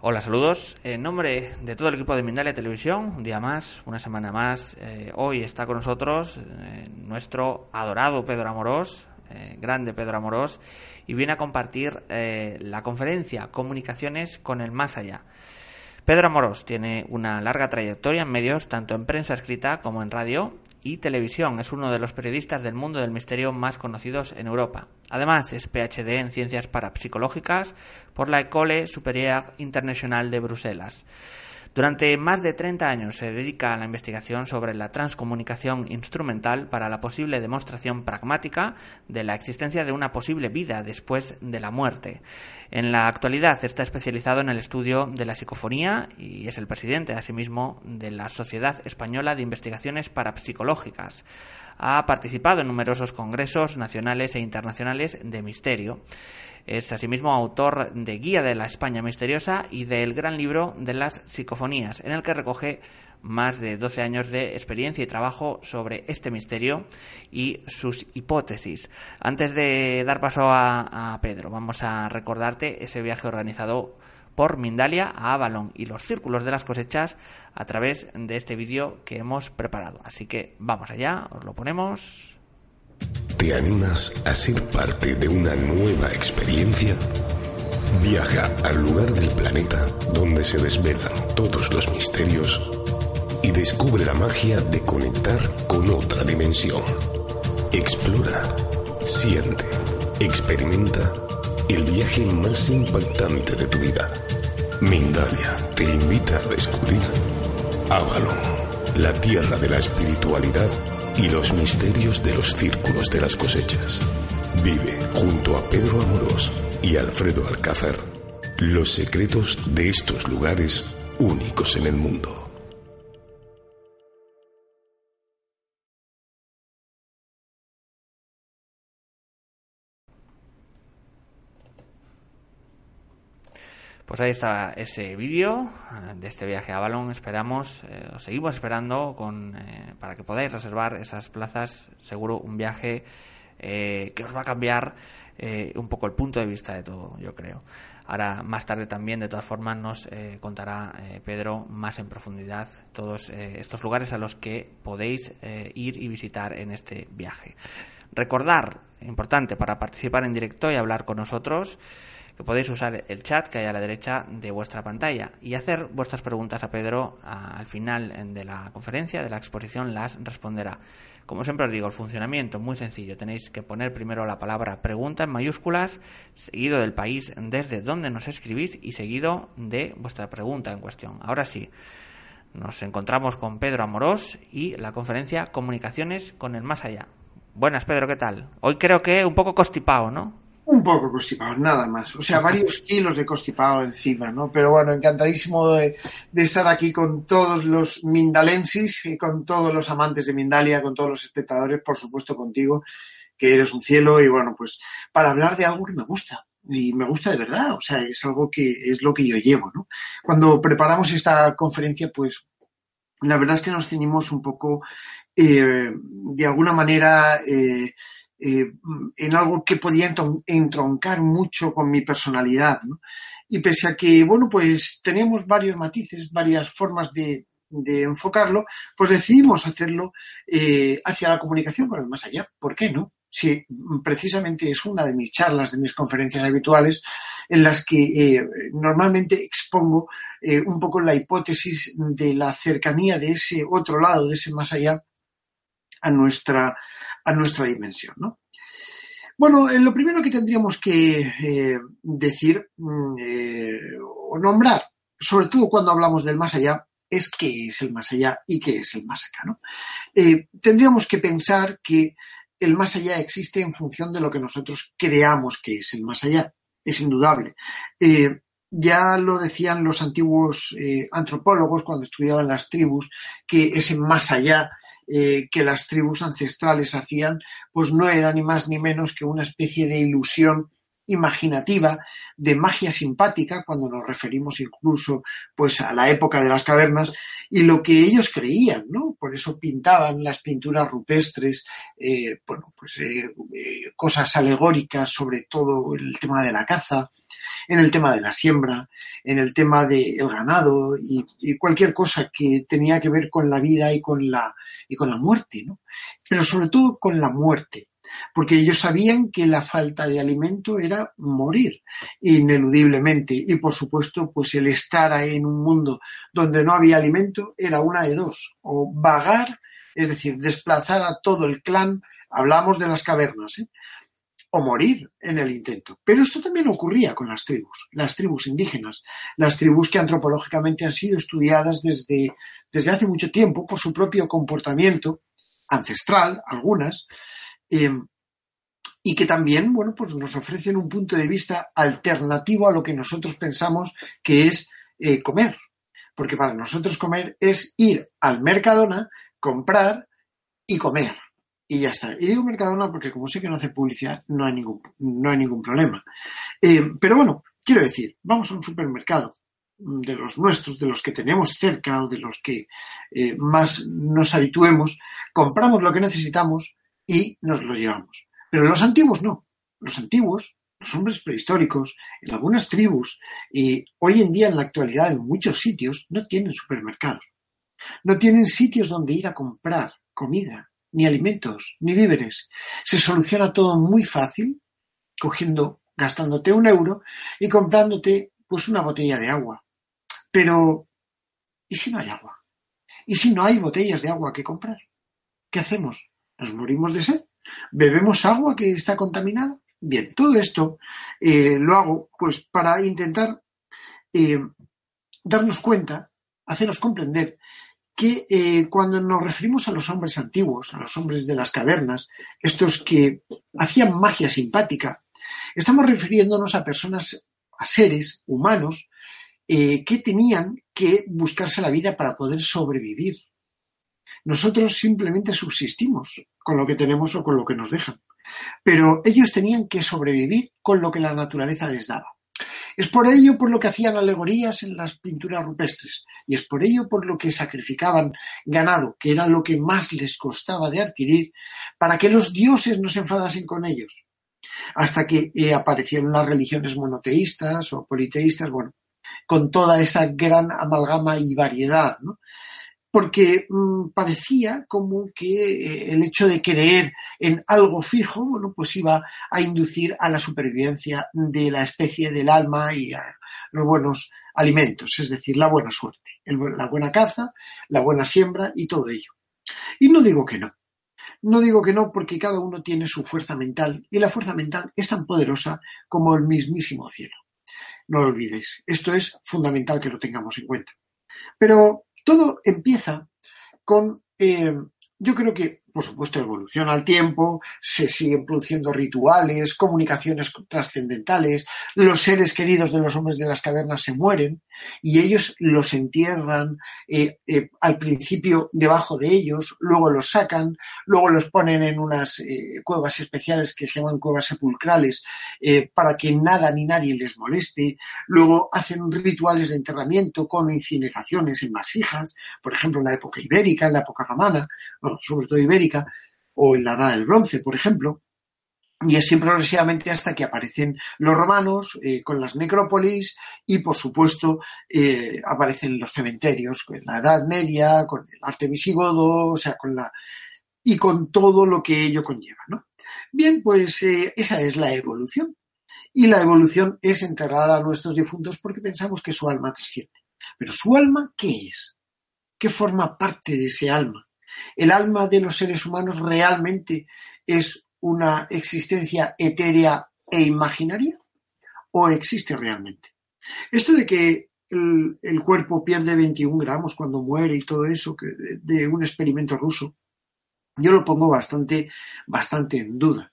Hola, saludos. En nombre de todo el equipo de Mindalia Televisión, un día más, una semana más, eh, hoy está con nosotros eh, nuestro adorado Pedro Amorós, eh, grande Pedro Amorós, y viene a compartir la conferencia Comunicaciones con el Más Allá. Pedro Amorós tiene una larga trayectoria en medios, tanto en prensa escrita como en radio, y televisión. Es uno de los periodistas del mundo del misterio más conocidos en Europa. Además, es PhD en ciencias parapsicológicas por la École Supérieure Internationale de Bruselas. Durante más de 30 años se dedica a la investigación sobre la transcomunicación instrumental para la posible demostración pragmática de la existencia de una posible vida después de la muerte. En la actualidad está especializado en el estudio de la psicofonía y es el presidente, asimismo, de la Sociedad Española de Investigaciones Parapsicológicas. Ha participado en numerosos congresos nacionales e internacionales de misterio. Es asimismo autor de Guía de la España Misteriosa y del gran libro de las psicofonías, en el que recoge más de 12 años de experiencia y trabajo sobre este misterio y sus hipótesis. Antes de dar paso a, a Pedro, vamos a recordarte ese viaje organizado por Mindalia a Avalon y los círculos de las cosechas a través de este vídeo que hemos preparado. Así que vamos allá, os lo ponemos. ¿Te animas a ser parte de una nueva experiencia? Viaja al lugar del planeta donde se desvelan todos los misterios y descubre la magia de conectar con otra dimensión. Explora, siente, experimenta el viaje más impactante de tu vida. Mindalia te invita a descubrir Avalon, la tierra de la espiritualidad y los misterios de los círculos de las cosechas. Vive junto a Pedro Amorós y Alfredo Alcázar los secretos de estos lugares únicos en el mundo. Pues ahí está ese vídeo eh, de este viaje a Balón. Esperamos, eh, os seguimos esperando con, eh, para que podáis reservar esas plazas. Seguro un viaje que os va a cambiar un poco el punto de vista de todo, yo creo. Ahora, más tarde también, de todas formas, nos contará Pedro más en profundidad todos estos lugares a los que podéis ir y visitar en este viaje. Recordar, importante, para participar en directo y hablar con nosotros, que podéis usar el chat que hay a la derecha de vuestra pantalla y hacer vuestras preguntas a Pedro al final de la conferencia, de la exposición, las responderá. Como siempre os digo, el funcionamiento muy sencillo. Tenéis que poner primero la palabra pregunta en mayúsculas, seguido del país desde donde nos escribís y seguido de vuestra pregunta en cuestión. Ahora sí, nos encontramos con Pedro Amorós y la conferencia Comunicaciones con el Más Allá. Buenas, Pedro, ¿qué tal? Hoy creo que un poco constipado, ¿no? Un poco constipado, nada más. O sea, varios kilos de constipado encima, ¿no? Pero bueno, encantadísimo de, estar aquí con todos los mindalensis, y con todos los amantes de Mindalia, con todos los espectadores, por supuesto contigo, que eres un cielo, y bueno, pues para hablar de algo que me gusta. Y me gusta de verdad, o sea, es algo que es lo que yo llevo, ¿no? Cuando preparamos esta conferencia, pues la verdad es que nos ceñimos un poco, eh, de alguna manera, eh, eh, en algo que podía entroncar mucho con mi personalidad. Y pese a que, bueno, pues teníamos varios matices, varias formas de, enfocarlo, pues decidimos hacerlo eh, hacia la comunicación con el más allá. ¿Por qué no? Si precisamente es una de mis charlas, de mis conferencias habituales, en las que eh, normalmente expongo un poco la hipótesis de la cercanía de ese otro lado, de ese más allá, a nuestra, a nuestra dimensión. ¿no? Bueno, eh, lo primero que tendríamos que eh, decir mm, eh, o nombrar, sobre todo cuando hablamos del más allá, es qué es el más allá y qué es el más acá. tendríamos que pensar que el más allá existe en función de lo que nosotros creamos que es el más allá. Es indudable. ya lo decían los antiguos antropólogos cuando estudiaban las tribus, que ese más allá eh, que las tribus ancestrales hacían, pues no era ni más ni menos que una especie de ilusión imaginativa de magia simpática cuando nos referimos incluso pues a la época de las cavernas y lo que ellos creían, ¿no? Por eso pintaban las pinturas rupestres, eh, bueno, pues eh, eh, cosas alegóricas sobre todo el tema de la caza, en el tema de la siembra, en el tema del ganado y, y, cualquier cosa que tenía que ver con la vida y con la, y con la muerte, ¿no? Pero sobre todo con la muerte porque ellos sabían que la falta de alimento era morir ineludiblemente y por supuesto pues el estar ahí en un mundo donde no había alimento era una de dos o vagar es decir desplazar a todo el clan hablamos de las cavernas ¿eh? o morir en el intento. Pero esto también ocurría con las tribus, las tribus indígenas, las tribus que antropológicamente han sido estudiadas desde, desde hace mucho tiempo por su propio comportamiento ancestral, algunas, eh, y que también, bueno, pues nos ofrecen un punto de vista alternativo a lo que nosotros pensamos que es eh, comer. Porque para nosotros comer es ir al Mercadona, comprar y comer. Y ya está. Y digo Mercadona porque como sé que no hace publicidad, no hay ningún, no hay ningún problema. Eh, pero bueno, quiero decir, vamos a un supermercado de los nuestros, de los que tenemos cerca o de los que eh, más nos habituemos, compramos lo que necesitamos y nos lo llevamos. Pero los antiguos no. Los antiguos, los hombres prehistóricos, en algunas tribus y hoy en día en la actualidad en muchos sitios no tienen supermercados. No tienen sitios donde ir a comprar comida, ni alimentos, ni víveres. Se soluciona todo muy fácil, cogiendo, gastándote un euro y comprándote pues una botella de agua. Pero, ¿y si no hay agua? ¿Y si no hay botellas de agua que comprar? ¿Qué hacemos? ¿Nos morimos de sed? ¿Bebemos agua que está contaminada? Bien, todo esto eh, lo hago pues para intentar eh, darnos cuenta, haceros comprender que eh, cuando nos referimos a los hombres antiguos, a los hombres de las cavernas, estos que hacían magia simpática, estamos refiriéndonos a personas, a seres humanos que tenían que buscarse la vida para poder sobrevivir. Nosotros simplemente subsistimos con lo que tenemos o con lo que nos dejan. Pero ellos tenían que sobrevivir con lo que la naturaleza les daba. Es por ello por lo que hacían alegorías en las pinturas rupestres y es por ello por lo que sacrificaban ganado, que era lo que más les costaba de adquirir, para que los dioses no se enfadasen con ellos. Hasta que eh, aparecieron las religiones monoteístas o politeístas, bueno, con toda esa gran amalgama y variedad, ¿no? Porque mmm, parecía como que eh, el hecho de creer en algo fijo, bueno, pues iba a inducir a la supervivencia de la especie del alma y a los buenos alimentos, es decir, la buena suerte, la buena caza, la buena siembra y todo ello. Y no digo que no. No digo que no porque cada uno tiene su fuerza mental y la fuerza mental es tan poderosa como el mismísimo cielo. No lo olvidéis. Esto es fundamental que lo tengamos en cuenta. Pero todo empieza con, eh, yo creo que por supuesto, evoluciona al tiempo, se siguen produciendo rituales, comunicaciones trascendentales, los seres queridos de los hombres de las cavernas se mueren y ellos los entierran eh, eh, al principio debajo de ellos, luego los sacan, luego los ponen en unas eh, cuevas especiales que se llaman cuevas sepulcrales para que nada ni nadie les moleste, luego hacen rituales de enterramiento con incineraciones en vasijas, por ejemplo en la época ibérica, en la época romana, bueno, sobre todo ibérica, o en la Edad del Bronce, por ejemplo, y así progresivamente hasta que aparecen los romanos eh, con las necrópolis y por supuesto eh, aparecen los cementerios con la Edad Media, con el arte visigodo, o sea, con la y con todo lo que ello conlleva, ¿no? Bien, pues eh, esa es la evolución. Y la evolución es enterrar a nuestros difuntos porque pensamos que su alma trasciende. Pero su alma, ¿qué es? ¿Qué forma parte de ese alma? ¿El alma de los seres humanos realmente es una existencia etérea e imaginaria? ¿O existe realmente? Esto de que el, cuerpo pierde 21 gramos cuando muere y todo eso que, de un experimento ruso, yo lo pongo bastante, bastante en duda.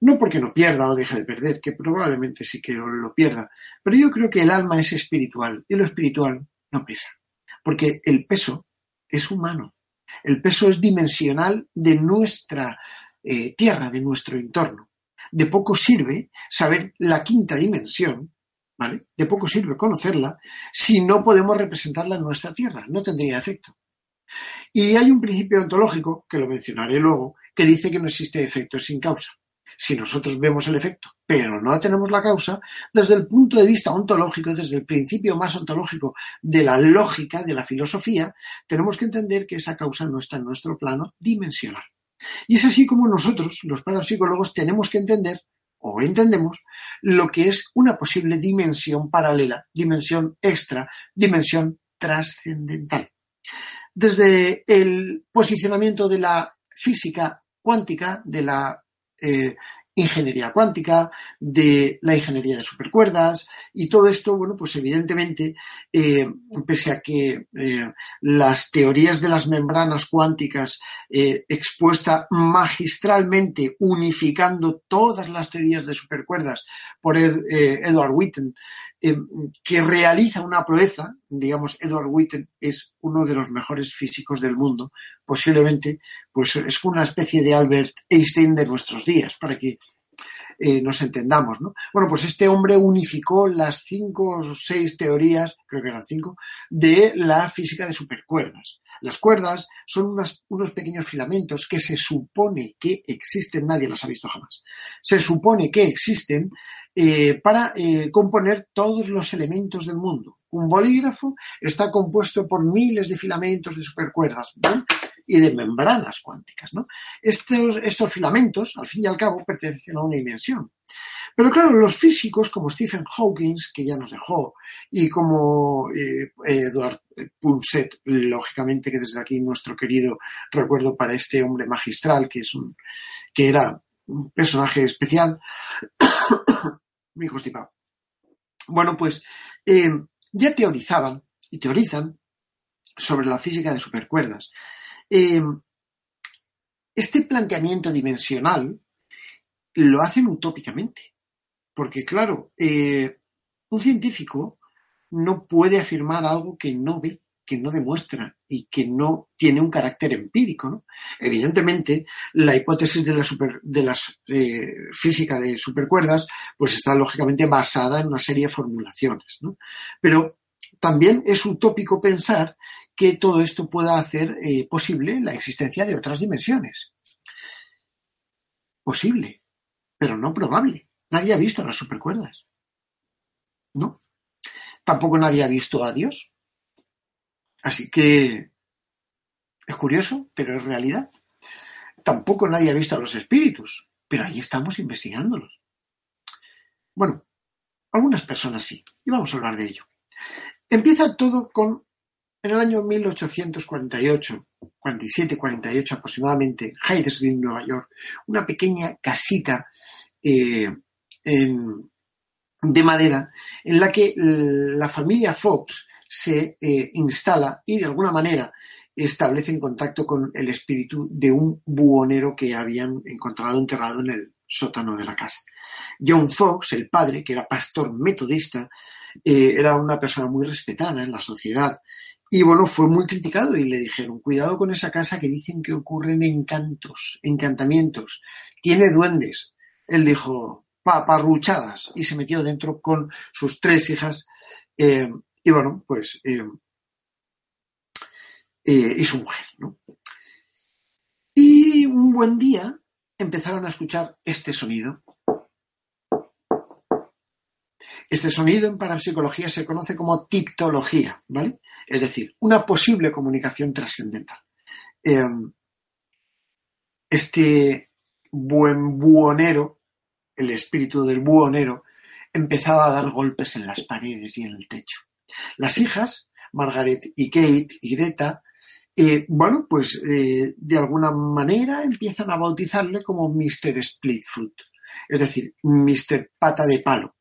No porque no pierda o deje de perder, que probablemente sí que lo pierda, pero yo creo que el alma es espiritual y lo espiritual no pesa, porque el peso es humano. El peso es dimensional de nuestra eh, tierra, de nuestro entorno. De poco sirve saber la quinta dimensión, ¿vale? De poco sirve conocerla si no podemos representarla en nuestra Tierra, no tendría efecto. Y hay un principio ontológico, que lo mencionaré luego, que dice que no existe efecto sin causa. Si nosotros vemos el efecto, pero no tenemos la causa, desde el punto de vista ontológico, desde el principio más ontológico de la lógica, de la filosofía, tenemos que entender que esa causa no está en nuestro plano dimensional. Y es así como nosotros, los parapsicólogos, tenemos que entender, o entendemos, lo que es una posible dimensión paralela, dimensión extra, dimensión trascendental. Desde el posicionamiento de la física cuántica, de la eh, ingeniería cuántica, de la ingeniería de supercuerdas y todo esto, bueno, pues evidentemente, eh, pese a que eh, las teorías de las membranas cuánticas eh, expuesta magistralmente unificando todas las teorías de supercuerdas por Edward Witten, que realiza una proeza, digamos, Edward Witten es uno de los mejores físicos del mundo, posiblemente, pues es una especie de Albert Einstein de nuestros días, para que eh, nos entendamos, ¿no? Bueno, pues este hombre unificó las cinco o seis teorías, creo que eran cinco, de la física de supercuerdas. Las cuerdas son unos pequeños filamentos que se supone que existen, nadie las ha visto jamás. Se supone que existen eh, para eh, componer todos los elementos del mundo. Un bolígrafo está compuesto por miles de filamentos de supercuerdas y de membranas cuánticas. ¿no? Estos, filamentos, al fin y al cabo, pertenecen a una dimensión. Pero claro, los físicos como Stephen Hawking, que ya nos dejó, y como eh, Edward Punset, lógicamente que desde aquí nuestro querido recuerdo para este hombre magistral, que es un, que era un personaje especial, muy constipado. Bueno, pues eh, ya teorizaban y teorizan sobre la física de supercuerdas. Eh, este planteamiento dimensional lo hacen utópicamente, porque claro, eh, un científico no puede afirmar algo que no ve que no demuestra y que no tiene un carácter empírico. ¿no? Evidentemente, la hipótesis de la, de las, eh, física de supercuerdas pues está lógicamente basada en una serie de formulaciones. ¿no? Pero también es utópico pensar que todo esto pueda hacer eh, posible la existencia de otras dimensiones. Posible, pero no probable. Nadie ha visto las supercuerdas. ¿No? Tampoco nadie ha visto a Dios. Así que es curioso, pero es realidad. Tampoco nadie ha visto a los espíritus, pero ahí estamos investigándolos. Bueno, algunas personas sí, y vamos a hablar de ello. Empieza todo con, en el año 1848, 47, 48 aproximadamente, Green, Nueva York, una pequeña casita eh, de madera en la que la familia Fox se eh, instala y de alguna manera establece en contacto con el espíritu de un buhonero que habían encontrado enterrado en el sótano de la casa. John Fox, el padre, que era pastor metodista, eh, era una persona muy respetada en la sociedad y bueno, fue muy criticado y le dijeron, cuidado con esa casa que dicen que ocurren encantos, encantamientos, tiene duendes. Él dijo, paparruchadas, y se metió dentro con sus tres hijas eh, y bueno, pues, eh, eh, y su mujer, ¿no? Y un buen día empezaron a escuchar este sonido. Este sonido en parapsicología se conoce como tictología, ¿vale? Es decir, una posible comunicación trascendental. Em, este buen buhonero, el espíritu del buhonero, empezaba a dar golpes en las paredes y en el techo. Las hijas, Margaret y Kate y Greta, eh, bueno, pues eh, de alguna manera empiezan a bautizarle como Mr. Splitfoot, es decir, Mr. Pata de Palo.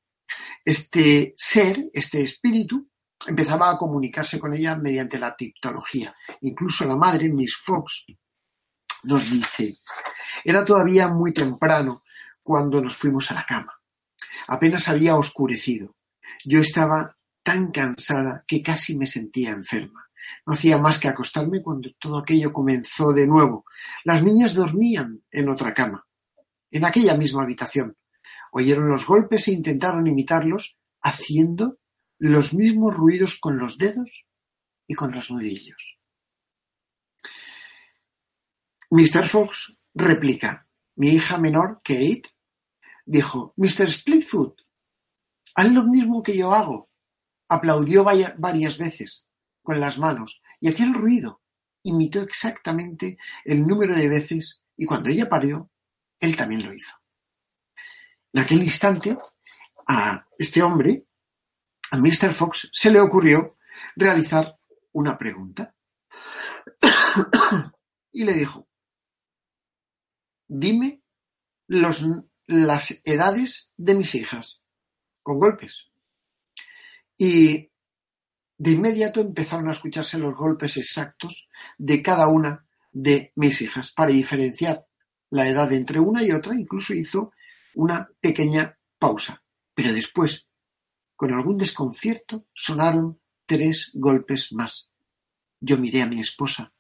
Este ser, este espíritu, empezaba a comunicarse con ella mediante la tiptología. Incluso la madre, Miss Fox, nos dice, era todavía muy temprano cuando nos fuimos a la cama. Apenas había oscurecido. Yo estaba tan cansada que casi me sentía enferma. No hacía más que acostarme cuando todo aquello comenzó de nuevo. Las niñas dormían en otra cama. en aquella misma habitación. Oyeron los golpes e intentaron imitarlos, haciendo los mismos ruidos con los dedos y con los nudillos. Mr. Fox replica. Mi hija menor, Kate, dijo, Mr. Splitfoot, haz lo mismo que yo hago. Aplaudió varias veces con las manos y aquel ruido imitó exactamente el número de veces y cuando ella parió, él también lo hizo. En aquel instante, a este hombre, a Mr. Fox, se le ocurrió realizar una pregunta. y le dijo, dime las edades de mis hijas, con golpes. Y de inmediato empezaron a escucharse los golpes exactos de cada una de mis hijas para diferenciar la edad entre una y otra. Incluso hizo una pequeña pausa. Pero después, con algún desconcierto, sonaron tres golpes más. Yo miré a mi esposa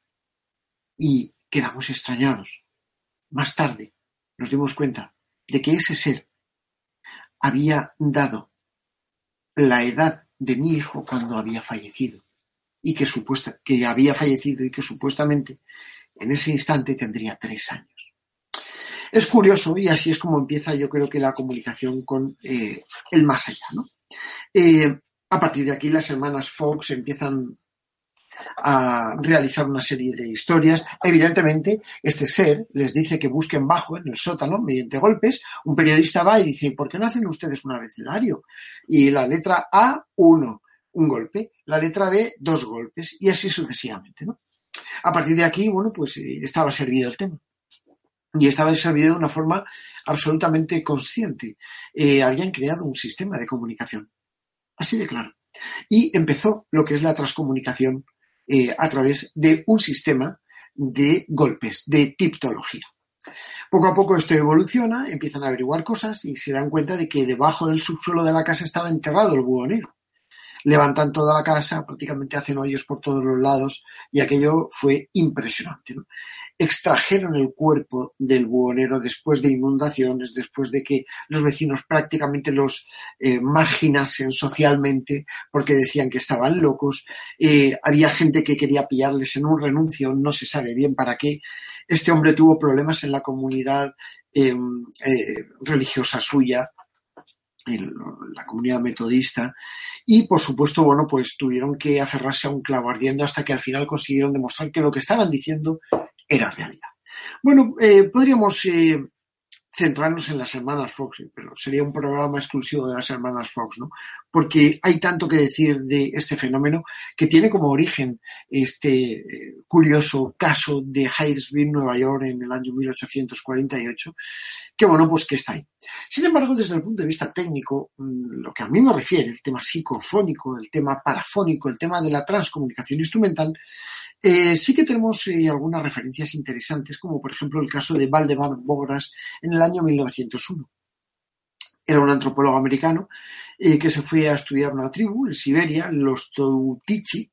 y quedamos extrañados. Más tarde nos dimos cuenta de que ese ser había dado la edad de mi hijo cuando había fallecido y que, supuesta, que había fallecido y que supuestamente en ese instante tendría tres años. Es curioso y así es como empieza yo creo que la comunicación con eh, el más allá. ¿no? Eh, a partir de aquí las hermanas Fox empiezan a realizar una serie de historias. Evidentemente, este ser les dice que busquen bajo en el sótano mediante golpes. Un periodista va y dice, ¿por qué no hacen ustedes un abecedario? Y la letra A, uno, un golpe. La letra B, dos golpes. Y así sucesivamente. A partir de aquí, bueno, pues eh, estaba servido el tema. Y estaba servido de una forma absolutamente consciente. Eh, habían creado un sistema de comunicación. Así de claro. Y empezó lo que es la transcomunicación eh, a través de un sistema de golpes, de tiptología. Poco a poco esto evoluciona, empiezan a averiguar cosas y se dan cuenta de que debajo del subsuelo de la casa estaba enterrado el búho negro levantan toda la casa, prácticamente hacen hoyos por todos los lados y aquello fue impresionante. Extrajeron el cuerpo del buhonero después de inundaciones, después de que los vecinos prácticamente los eh, marginasen socialmente porque decían que estaban locos. Eh, había gente que quería pillarles en un renuncio, no se sabe bien para qué. Este hombre tuvo problemas en la comunidad em, eh, religiosa suya, la comunidad metodista y por supuesto bueno pues tuvieron que aferrarse a un clavo ardiendo hasta que al final consiguieron demostrar que lo que estaban diciendo era realidad. Bueno, eh, podríamos eh, centrarnos en las hermanas Fox, pero sería un programa exclusivo de las hermanas Fox, ¿no? Porque hay tanto que decir de este fenómeno que tiene como origen este eh, curioso caso de Hydesville, Nueva York, en el año 1848, que bueno, pues que está ahí. Sin embargo, desde el punto de vista técnico, mm, lo que a mí me refiere, el tema psicofónico, el tema parafónico, el tema de la transcomunicación instrumental, eh, sí que tenemos eh, algunas referencias interesantes, como por ejemplo el caso de Valdemar Bogras en el año 1901. Era un antropólogo americano eh, que se fue a estudiar una tribu en Siberia, los Toutichi,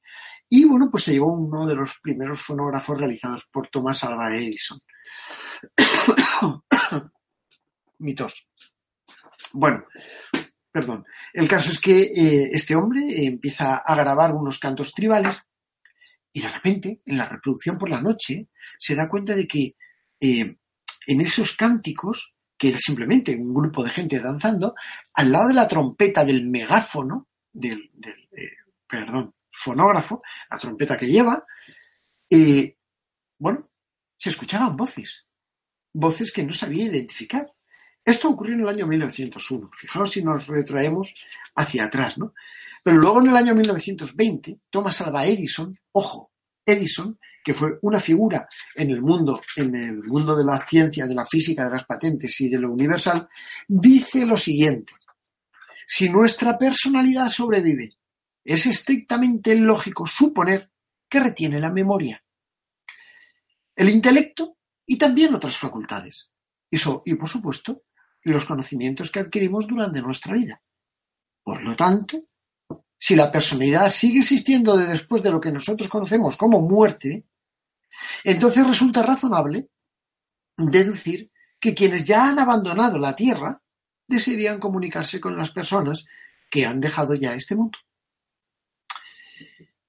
y bueno, pues se llevó uno de los primeros fonógrafos realizados por Thomas Alva Edison. Mitos. Bueno, perdón. El caso es que este hombre empieza a grabar unos cantos tribales y de repente, en la reproducción por la noche, se da cuenta de que eh, en esos cánticos, que era simplemente un grupo de gente danzando, al lado de la trompeta del megáfono, del, eh, perdón, fonógrafo, la trompeta que lleva, eh, bueno, se escuchaban voces, voces que no sabía identificar. Esto ocurrió en el año 1901. Fijaos si nos retraemos hacia atrás, ¿no? Pero luego en el año 1920, Thomas Alva Edison, ojo, Edison, que fue una figura en el mundo, en el mundo de la ciencia, de la física, de las patentes y de lo universal, dice lo siguiente. Si nuestra personalidad sobrevive, es estrictamente lógico suponer que retiene la memoria, el intelecto y también otras facultades. Eso, y por supuesto, los conocimientos que adquirimos durante nuestra vida. Por lo tanto, si la personalidad sigue existiendo de después de lo que nosotros conocemos como muerte, entonces resulta razonable deducir que quienes ya han abandonado la Tierra desearían comunicarse con las personas que han dejado ya este mundo.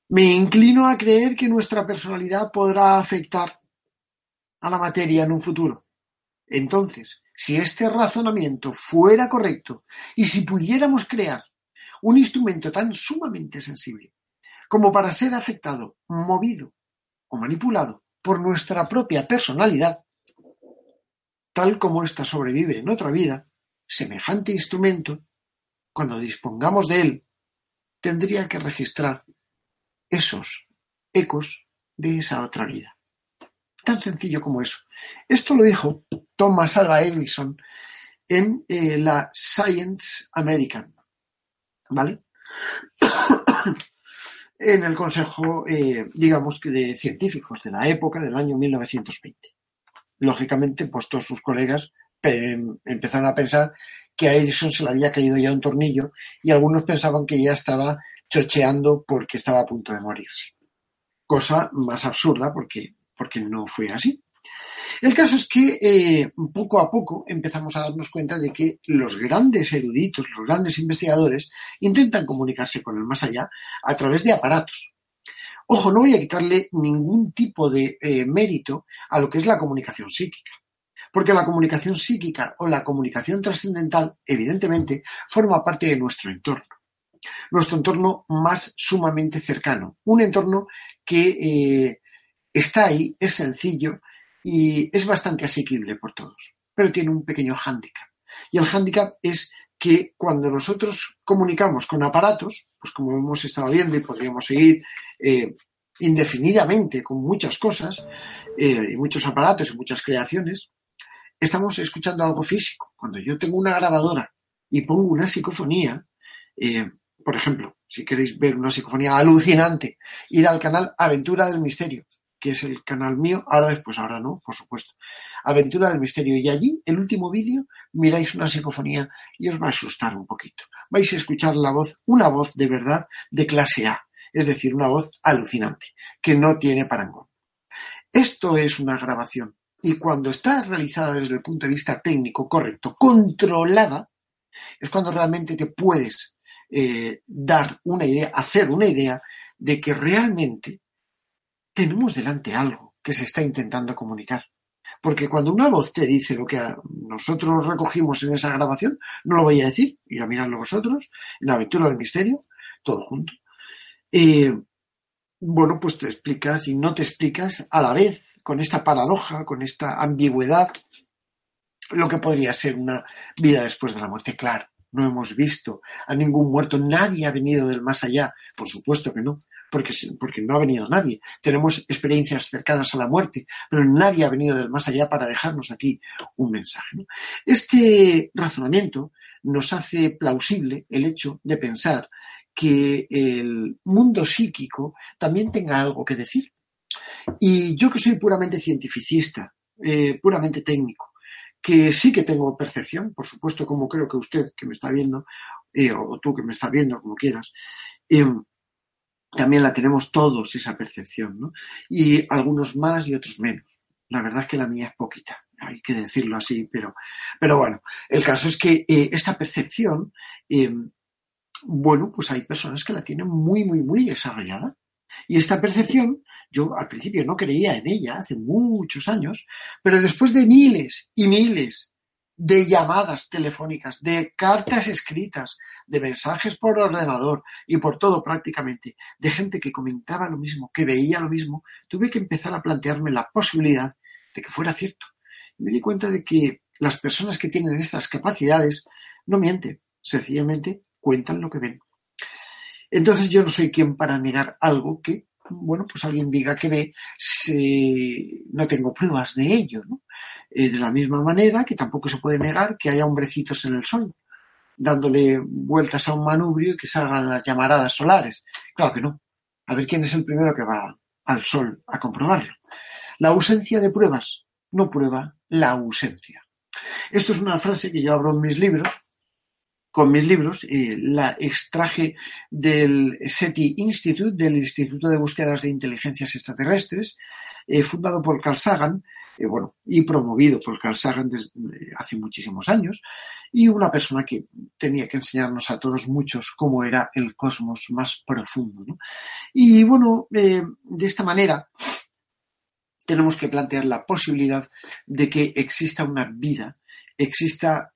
Me inclino a creer que nuestra personalidad podrá afectar a la materia en un futuro. Entonces, si este razonamiento fuera correcto y si pudiéramos crear un instrumento tan sumamente sensible como para ser afectado, movido o manipulado por nuestra propia personalidad, tal como ésta sobrevive en otra vida, semejante instrumento, cuando dispongamos de él, tendría que registrar esos ecos de esa otra vida. Tan sencillo como eso. Esto lo dijo Thomas Alva Edison en eh, la Science American. ¿Vale? en el Consejo, eh, digamos que de científicos de la época del año 1920. Lógicamente, pues todos sus colegas em, empezaron a pensar que a Edison se le había caído ya un tornillo y algunos pensaban que ya estaba chocheando porque estaba a punto de morirse. Cosa más absurda porque, porque no fue así. El caso es que eh, poco a poco empezamos a darnos cuenta de que los grandes eruditos, los grandes investigadores, intentan comunicarse con el más allá a través de aparatos. Ojo, no voy a quitarle ningún tipo de eh, mérito a lo que es la comunicación psíquica. Porque la comunicación psíquica o la comunicación trascendental, evidentemente, forma parte de nuestro entorno nuestro entorno más sumamente cercano. Un entorno que eh, está ahí, es sencillo y es bastante asequible por todos, pero tiene un pequeño hándicap. Y el hándicap es que cuando nosotros comunicamos con aparatos, pues como hemos estado viendo y podríamos seguir eh, indefinidamente con muchas cosas, eh, y muchos aparatos y muchas creaciones, estamos escuchando algo físico. Cuando yo tengo una grabadora y pongo una psicofonía, por ejemplo, si queréis ver una psicofonía alucinante, ir al canal Aventura del Misterio, que es el canal mío, ahora después, ahora no, por supuesto. Aventura del Misterio. Y allí, el último vídeo, miráis una psicofonía y os va a asustar un poquito. Vais a escuchar la voz, una voz de verdad de clase A, es decir, una voz alucinante, que no tiene parangón. Esto es una grabación. Y cuando está realizada desde el punto de vista técnico correcto, controlada, es cuando realmente te puedes eh, dar una idea, hacer una idea de que realmente tenemos delante algo que se está intentando comunicar. Porque cuando una voz te dice lo que nosotros recogimos en esa grabación, no lo voy a decir, ir a mirarlo vosotros, en la aventura del misterio, todo junto. Eh, bueno, pues te explicas y no te explicas a la vez con esta paradoja, con esta ambigüedad, lo que podría ser una vida después de la muerte. Claro, no hemos visto a ningún muerto, nadie ha venido del más allá, por supuesto que no, porque, porque no ha venido nadie. Tenemos experiencias cercanas a la muerte, pero nadie ha venido del más allá para dejarnos aquí un mensaje. Este razonamiento nos hace plausible el hecho de pensar que el mundo psíquico también tenga algo que decir. Y yo que soy puramente cientificista, eh, puramente técnico, que sí que tengo percepción, por supuesto, como creo que usted que me está viendo, eh, o tú que me estás viendo, como quieras, eh, también la tenemos todos esa percepción, ¿no? Y algunos más y otros menos. La verdad es que la mía es poquita, hay que decirlo así, pero, pero bueno, el caso es que eh, esta percepción, bueno, pues hay personas que la tienen muy, muy, muy desarrollada. Y esta percepción yo al principio no creía en ella hace muchos años, pero después de miles y miles de llamadas telefónicas, de cartas escritas, de mensajes por ordenador y por todo prácticamente, de gente que comentaba lo mismo, que veía lo mismo, tuve que empezar a plantearme la posibilidad de que fuera cierto. me di cuenta de que las personas que tienen estas capacidades no mienten, sencillamente cuentan lo que ven. Entonces yo no soy quien para negar algo que bueno, pues alguien diga que ve, si no tengo pruebas de ello, ¿no? Eh, de la misma manera que tampoco se puede negar que haya hombrecitos en el sol, dándole vueltas a un manubrio y que salgan las llamaradas solares. Claro que no. A ver quién es el primero que va al sol a comprobarlo. La ausencia de pruebas no prueba la ausencia. Esto es una frase que yo abro en mis libros con mis libros, y la extraje del SETI Institute, del Instituto de Búsquedas de Inteligencias Extraterrestres, eh, fundado por Carl Sagan, eh, bueno, y promovido por Carl Sagan desde hace muchísimos años, y una persona que tenía que enseñarnos a todos muchos cómo era el cosmos más profundo. Y bueno, de esta manera tenemos que plantear la posibilidad de que exista una vida, exista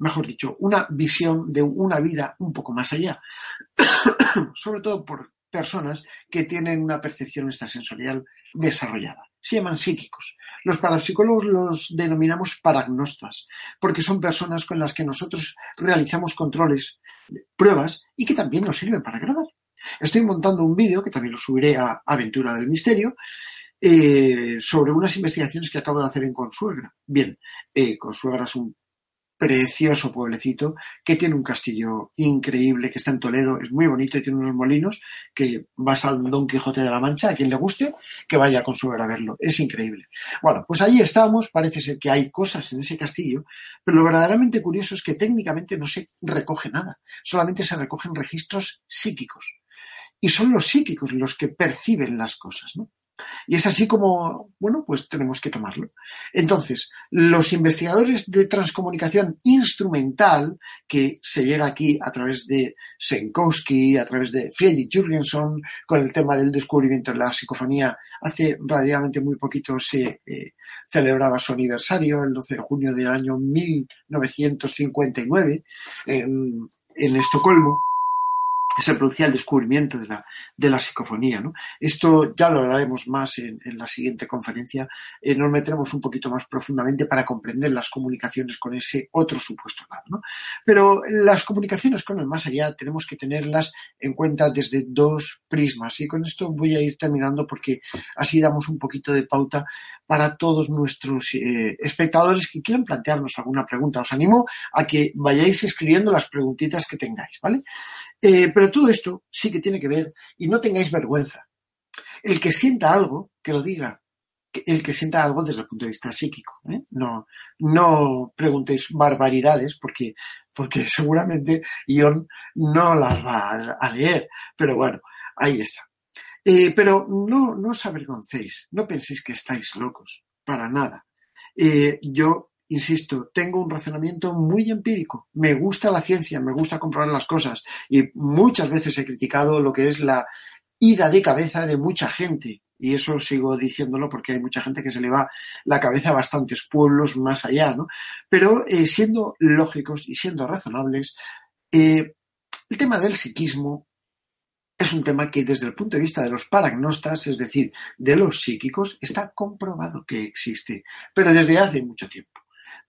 mejor dicho, una visión de una vida un poco más allá. Sobre todo por personas que tienen una percepción extrasensorial desarrollada. Se llaman psíquicos. Los parapsicólogos los denominamos paragnostas, porque son personas con las que nosotros realizamos controles, pruebas y que también nos sirven para grabar. Estoy montando un vídeo, que también lo subiré a Aventura del Misterio, eh, sobre unas investigaciones que acabo de hacer en Consuegra. Bien, eh, Consuegra es un precioso pueblecito que tiene un castillo increíble que está en Toledo, es muy bonito y tiene unos molinos que vas al Don Quijote de la Mancha, a quien le guste, que vaya con su a verlo, es increíble. Bueno, pues ahí estamos, parece ser que hay cosas en ese castillo, pero lo verdaderamente curioso es que técnicamente no se recoge nada, solamente se recogen registros psíquicos. Y son los psíquicos los que perciben las cosas, ¿no? Y es así como, bueno, pues tenemos que tomarlo. Entonces, los investigadores de transcomunicación instrumental, que se llega aquí a través de Senkowski, a través de Friedrich Jürgenson, con el tema del descubrimiento de la psicofonía, hace relativamente muy poquito se eh, celebraba su aniversario, el 12 de junio del año 1959, en, en Estocolmo se producía el descubrimiento de la, de la psicofonía. ¿no? Esto ya lo hablaremos más en, la siguiente conferencia. Eh, nos meteremos un poquito más profundamente para comprender las comunicaciones con ese otro supuesto lado. ¿no? Pero las comunicaciones con el más allá tenemos que tenerlas en cuenta desde dos prismas. Y con esto voy a ir terminando porque así damos un poquito de pauta para todos nuestros eh, espectadores que quieran plantearnos alguna pregunta. Os animo a que vayáis escribiendo las preguntitas que tengáis, ¿vale? Eh, pero todo esto sí que tiene que ver y no tengáis vergüenza. El que sienta algo, que lo diga. El que sienta algo desde el punto de vista psíquico. ¿eh? No, no preguntéis barbaridades porque, porque seguramente Ion no las va a leer. Pero bueno, ahí está. Eh, pero no, no os avergoncéis, no penséis que estáis locos, para nada. Yo, insisto, tengo un razonamiento muy empírico. Me gusta la ciencia, me gusta comprobar las cosas y muchas veces he criticado lo que es la ida de cabeza de mucha gente. Y eso sigo diciéndolo porque hay mucha gente que se le va la cabeza a bastantes pueblos más allá, ¿no? Pero eh, siendo lógicos y siendo razonables, el tema del psiquismo es un tema que desde el punto de vista de los paragnostas, es decir, de los psíquicos, está comprobado que existe, pero desde hace mucho tiempo.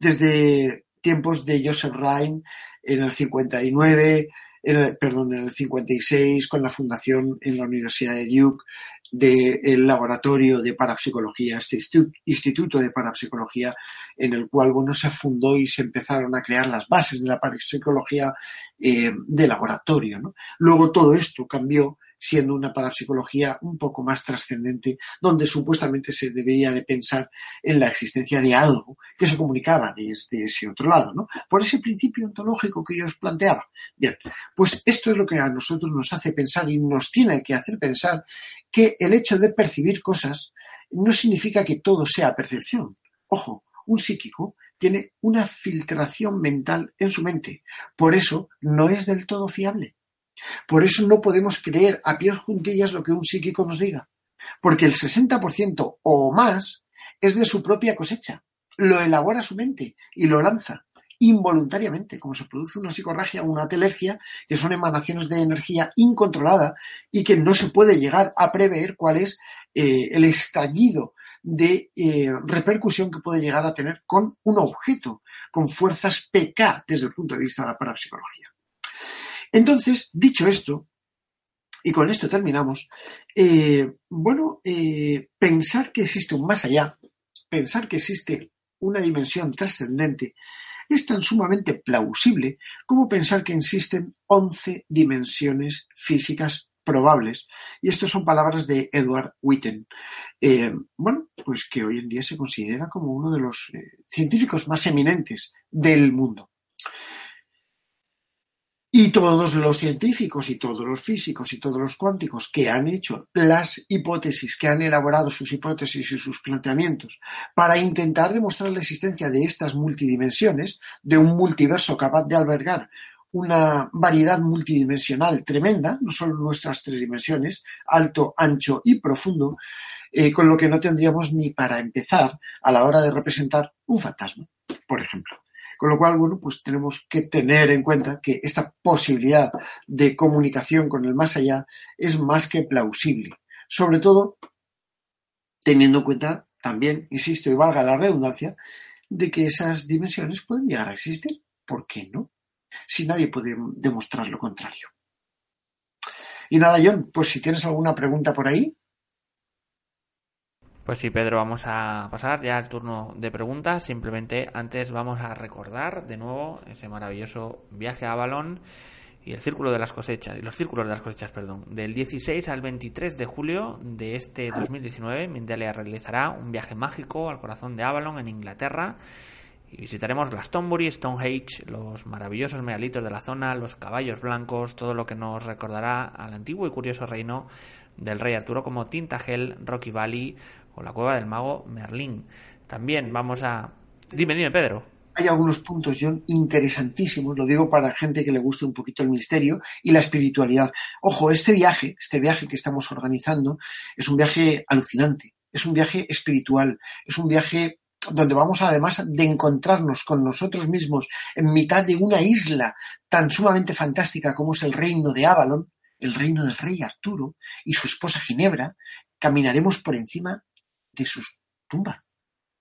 Desde tiempos de Joseph Rhein en el 59, perdón, en el 56, con la fundación en la Universidad de Duke del laboratorio de parapsicología, este instituto de parapsicología, en el cual bueno, se fundó y se empezaron a crear las bases de la parapsicología eh, de laboratorio. Luego todo esto cambió siendo una parapsicología un poco más trascendente, donde supuestamente se debería de pensar en la existencia de algo que se comunicaba desde ese otro lado, ¿no? Por ese principio ontológico que yo os planteaba. Bien, pues esto es lo que a nosotros nos hace pensar y nos tiene que hacer pensar que el hecho de percibir cosas no significa que todo sea percepción. Ojo, un psíquico tiene una filtración mental en su mente. Por eso no es del todo fiable. Por eso no podemos creer a pies juntillas lo que un psíquico nos diga, porque el 60% o más es de su propia cosecha. Lo elabora su mente y lo lanza involuntariamente, como se produce una psicorragia o una telergia, que son emanaciones de energía incontrolada y que no se puede llegar a prever cuál es eh, el estallido de eh, repercusión que puede llegar a tener con un objeto, con fuerzas PK desde el punto de vista de la parapsicología. Entonces, dicho esto, y con esto terminamos, eh, bueno, eh, pensar que existe un más allá, pensar que existe una dimensión trascendente, es tan sumamente plausible como pensar que existen 11 dimensiones físicas probables. Y estas son palabras de Edward Witten. Eh, bueno, pues que hoy en día se considera como uno de los científicos más eminentes del mundo. Y todos los científicos y todos los físicos y todos los cuánticos que han hecho las hipótesis, que han elaborado sus hipótesis y sus planteamientos para intentar demostrar la existencia de estas multidimensiones, de un multiverso capaz de albergar una variedad multidimensional tremenda, no solo nuestras tres dimensiones, alto, ancho y profundo, eh, con lo que no tendríamos ni para empezar a la hora de representar un fantasma, por ejemplo. Con lo cual, bueno, pues tenemos que tener en cuenta que esta posibilidad de comunicación con el más allá es más que plausible. Sobre todo teniendo en cuenta también, insisto, y valga la redundancia, de que esas dimensiones pueden llegar a existir. ¿Por qué no? Si nadie puede demostrar lo contrario. Y nada, John, pues si tienes alguna pregunta por ahí, pues sí, Pedro, vamos a pasar ya al turno de preguntas. Simplemente antes vamos a recordar de nuevo ese maravilloso viaje a Avalon y el círculo de las cosechas, los círculos de las cosechas, perdón. Del 16 al 23 de julio de este 2019, Mindalia realizará un viaje mágico al corazón de Avalon en Inglaterra y visitaremos Glastonbury, Stonehenge, los maravillosos megalitos de la zona, los caballos blancos, todo lo que nos recordará al antiguo y curioso reino del rey Arturo como Tintagel, Rocky Valley o la cueva del mago Merlín. También vamos a... Dime, dime, Pedro. Hay algunos puntos, John, interesantísimos, lo digo para gente que le guste un poquito el misterio y la espiritualidad. Ojo, este viaje, este viaje que estamos organizando, es un viaje alucinante, es un viaje espiritual, es un viaje donde vamos además de encontrarnos con nosotros mismos en mitad de una isla tan sumamente fantástica como es el reino de Avalon, el reino del rey Arturo y su esposa Ginebra, caminaremos por encima de sus tumbas.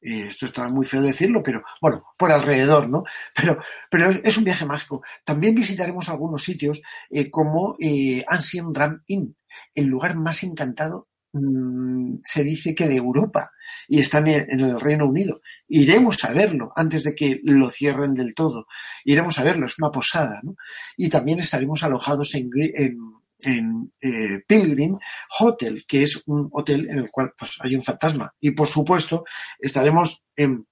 Eh, esto está muy feo decirlo, pero bueno, por alrededor, ¿no? Pero, pero es, un viaje mágico. También visitaremos algunos sitios eh, como eh, Ancient Ram Inn, el lugar más encantado, mm, se dice que de Europa, y están en, el Reino Unido. Iremos a verlo antes de que lo cierren del todo. Iremos a verlo, es una posada, ¿no? Y también estaremos alojados en, en en eh, Pilgrim Hotel, que es un hotel en el cual pues, hay un fantasma. Y por supuesto, estaremos en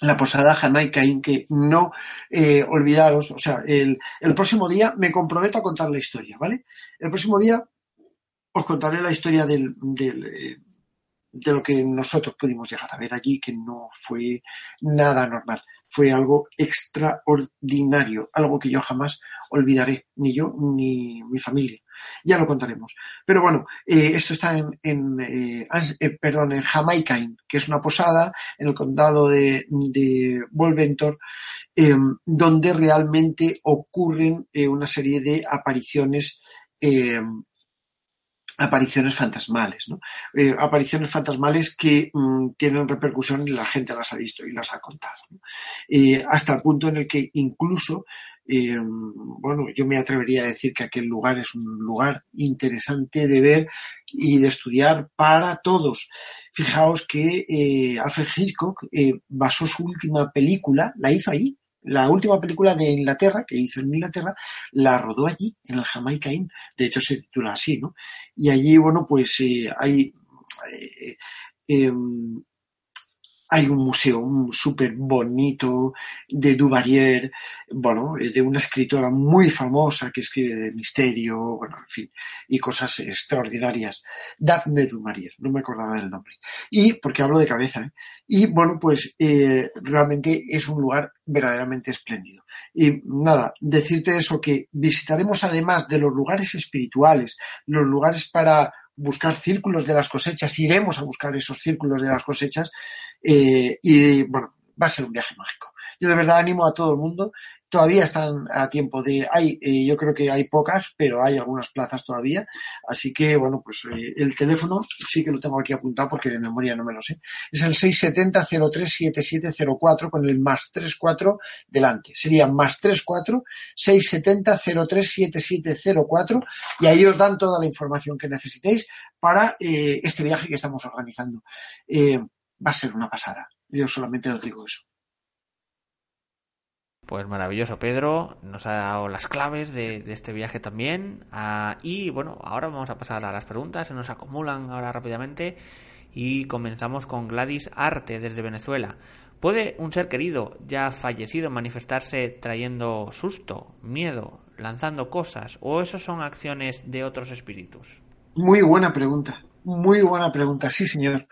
la posada Jamaica Inn, que no eh, olvidaros, o sea, el, el, próximo día me comprometo a contar la historia, ¿vale? El próximo día os contaré la historia del, del eh, de lo que nosotros pudimos llegar a ver allí, que no fue nada normal fue algo extraordinario, algo que yo jamás olvidaré, ni yo ni mi familia. Ya lo contaremos. Pero bueno, eh, esto está en, en eh, eh, perdón, en Jamaica, que es una posada en el condado de, de Volventor, em, donde realmente ocurren una serie de apariciones em, apariciones fantasmales, apariciones fantasmales que mm, tienen repercusión y la gente las ha visto y las ha contado. Hasta el punto en el que incluso, eh, bueno, yo me atrevería a decir que aquel lugar es un lugar interesante de ver y de estudiar para todos. Fijaos que Alfred Hitchcock basó su última película, la hizo ahí, la última película de Inglaterra, que hizo en Inglaterra, la rodó allí, en el Jamaica Inn. De hecho, se titula así, ¿no? Y allí, bueno, pues eh, hay eh, em, hay un museo súper bonito de Duvalier, bueno, de una escritora muy famosa que escribe de misterio, bueno, en fin, y cosas extraordinarias. Daphne du no me acordaba del nombre. Y, porque hablo de cabeza, ¿eh? Y bueno, pues eh, realmente es un lugar verdaderamente espléndido. Y nada, decirte eso, que visitaremos además de los lugares espirituales, los lugares para buscar círculos de las cosechas, iremos a buscar esos círculos de las cosechas eh, y bueno, va a ser un viaje mágico. Yo de verdad animo a todo el mundo todavía están a tiempo de, hay, eh, yo creo que hay pocas, pero hay algunas plazas todavía. Así que, bueno, pues eh, el teléfono sí que lo tengo aquí apuntado porque de memoria no me lo sé. Es el 670-037704 con el más 34 delante. Sería más 34 670-037704 y ahí os dan toda la información que necesitéis para eh, este viaje que estamos organizando. va a ser una pasada. Yo solamente os digo eso. Pues maravilloso, Pedro. Nos ha dado las claves de, este viaje también. Ah, y bueno, ahora vamos a pasar a las preguntas. Se nos acumulan ahora rápidamente. Y comenzamos con Gladys Arte desde Venezuela. ¿Puede un ser querido ya fallecido manifestarse trayendo susto, miedo, lanzando cosas, o eso son acciones de otros espíritus? Muy buena pregunta, muy buena pregunta, sí señor.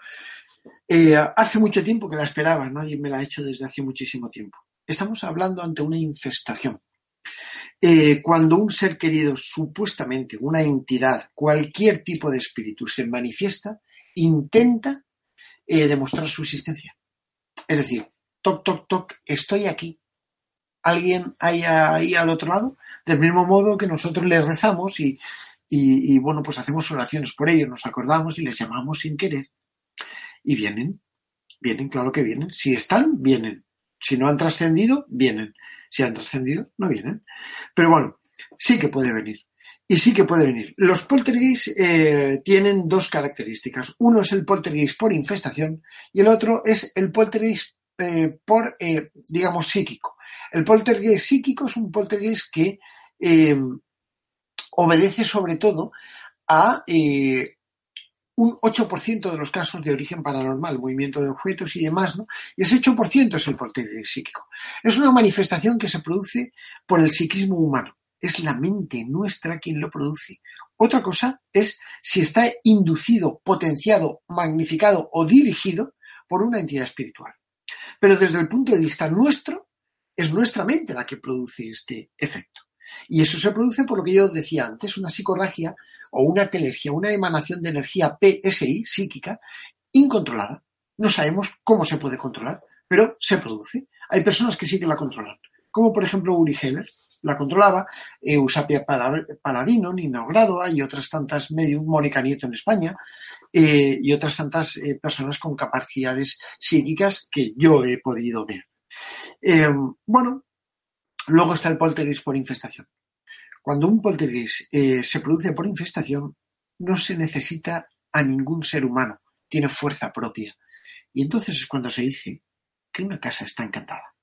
Eh, hace mucho tiempo que la esperaba, nadie me la ha hecho desde hace muchísimo tiempo. Estamos hablando ante una infestación. Eh, cuando un ser querido, supuestamente una entidad, cualquier tipo de espíritu se manifiesta, intenta eh, demostrar su existencia. Es decir, toc, toc, toc, estoy aquí. ¿Alguien hay ahí al otro lado? Del mismo modo que nosotros les rezamos y, y, bueno, pues hacemos oraciones por ellos, nos acordamos y les llamamos sin querer. Y vienen, vienen, claro que vienen. Si están, vienen. Si no han trascendido, vienen. Si han trascendido, no vienen. Pero bueno, sí que puede venir. Y sí que puede venir. Los poltergeist eh, tienen dos características. Uno es el poltergeist por infestación y el otro es el poltergeist eh, por, eh, digamos, psíquico. El poltergeist psíquico es un poltergeist que obedece sobre todo a un 8% de los casos de origen paranormal, movimiento de objetos y demás, ¿no? Y ese 8% es el poltergeist psíquico. Es una manifestación que se produce por el psiquismo humano. Es la mente nuestra quien lo produce. Otra cosa es si está inducido, potenciado, magnificado o dirigido por una entidad espiritual. Pero desde el punto de vista nuestro, es nuestra mente la que produce este efecto. Y eso se produce por lo que yo decía antes, una psicorragia o una telergia, una emanación de energía PSI, psíquica, incontrolada. No sabemos cómo se puede controlar, pero se produce. Hay personas que sí que la controlan, como por ejemplo Uri Heller, la controlaba, Eusapia Paladino, Nina Grado, hay otras tantas medium, Mónica Nieto en España, eh, y otras tantas eh, personas con capacidades psíquicas que yo he podido ver. Eh, bueno, Luego está el poltergeist por infestación. Cuando un poltergeist eh, se produce por infestación, no se necesita a ningún ser humano, tiene fuerza propia. Y entonces es cuando se dice que una casa está encantada.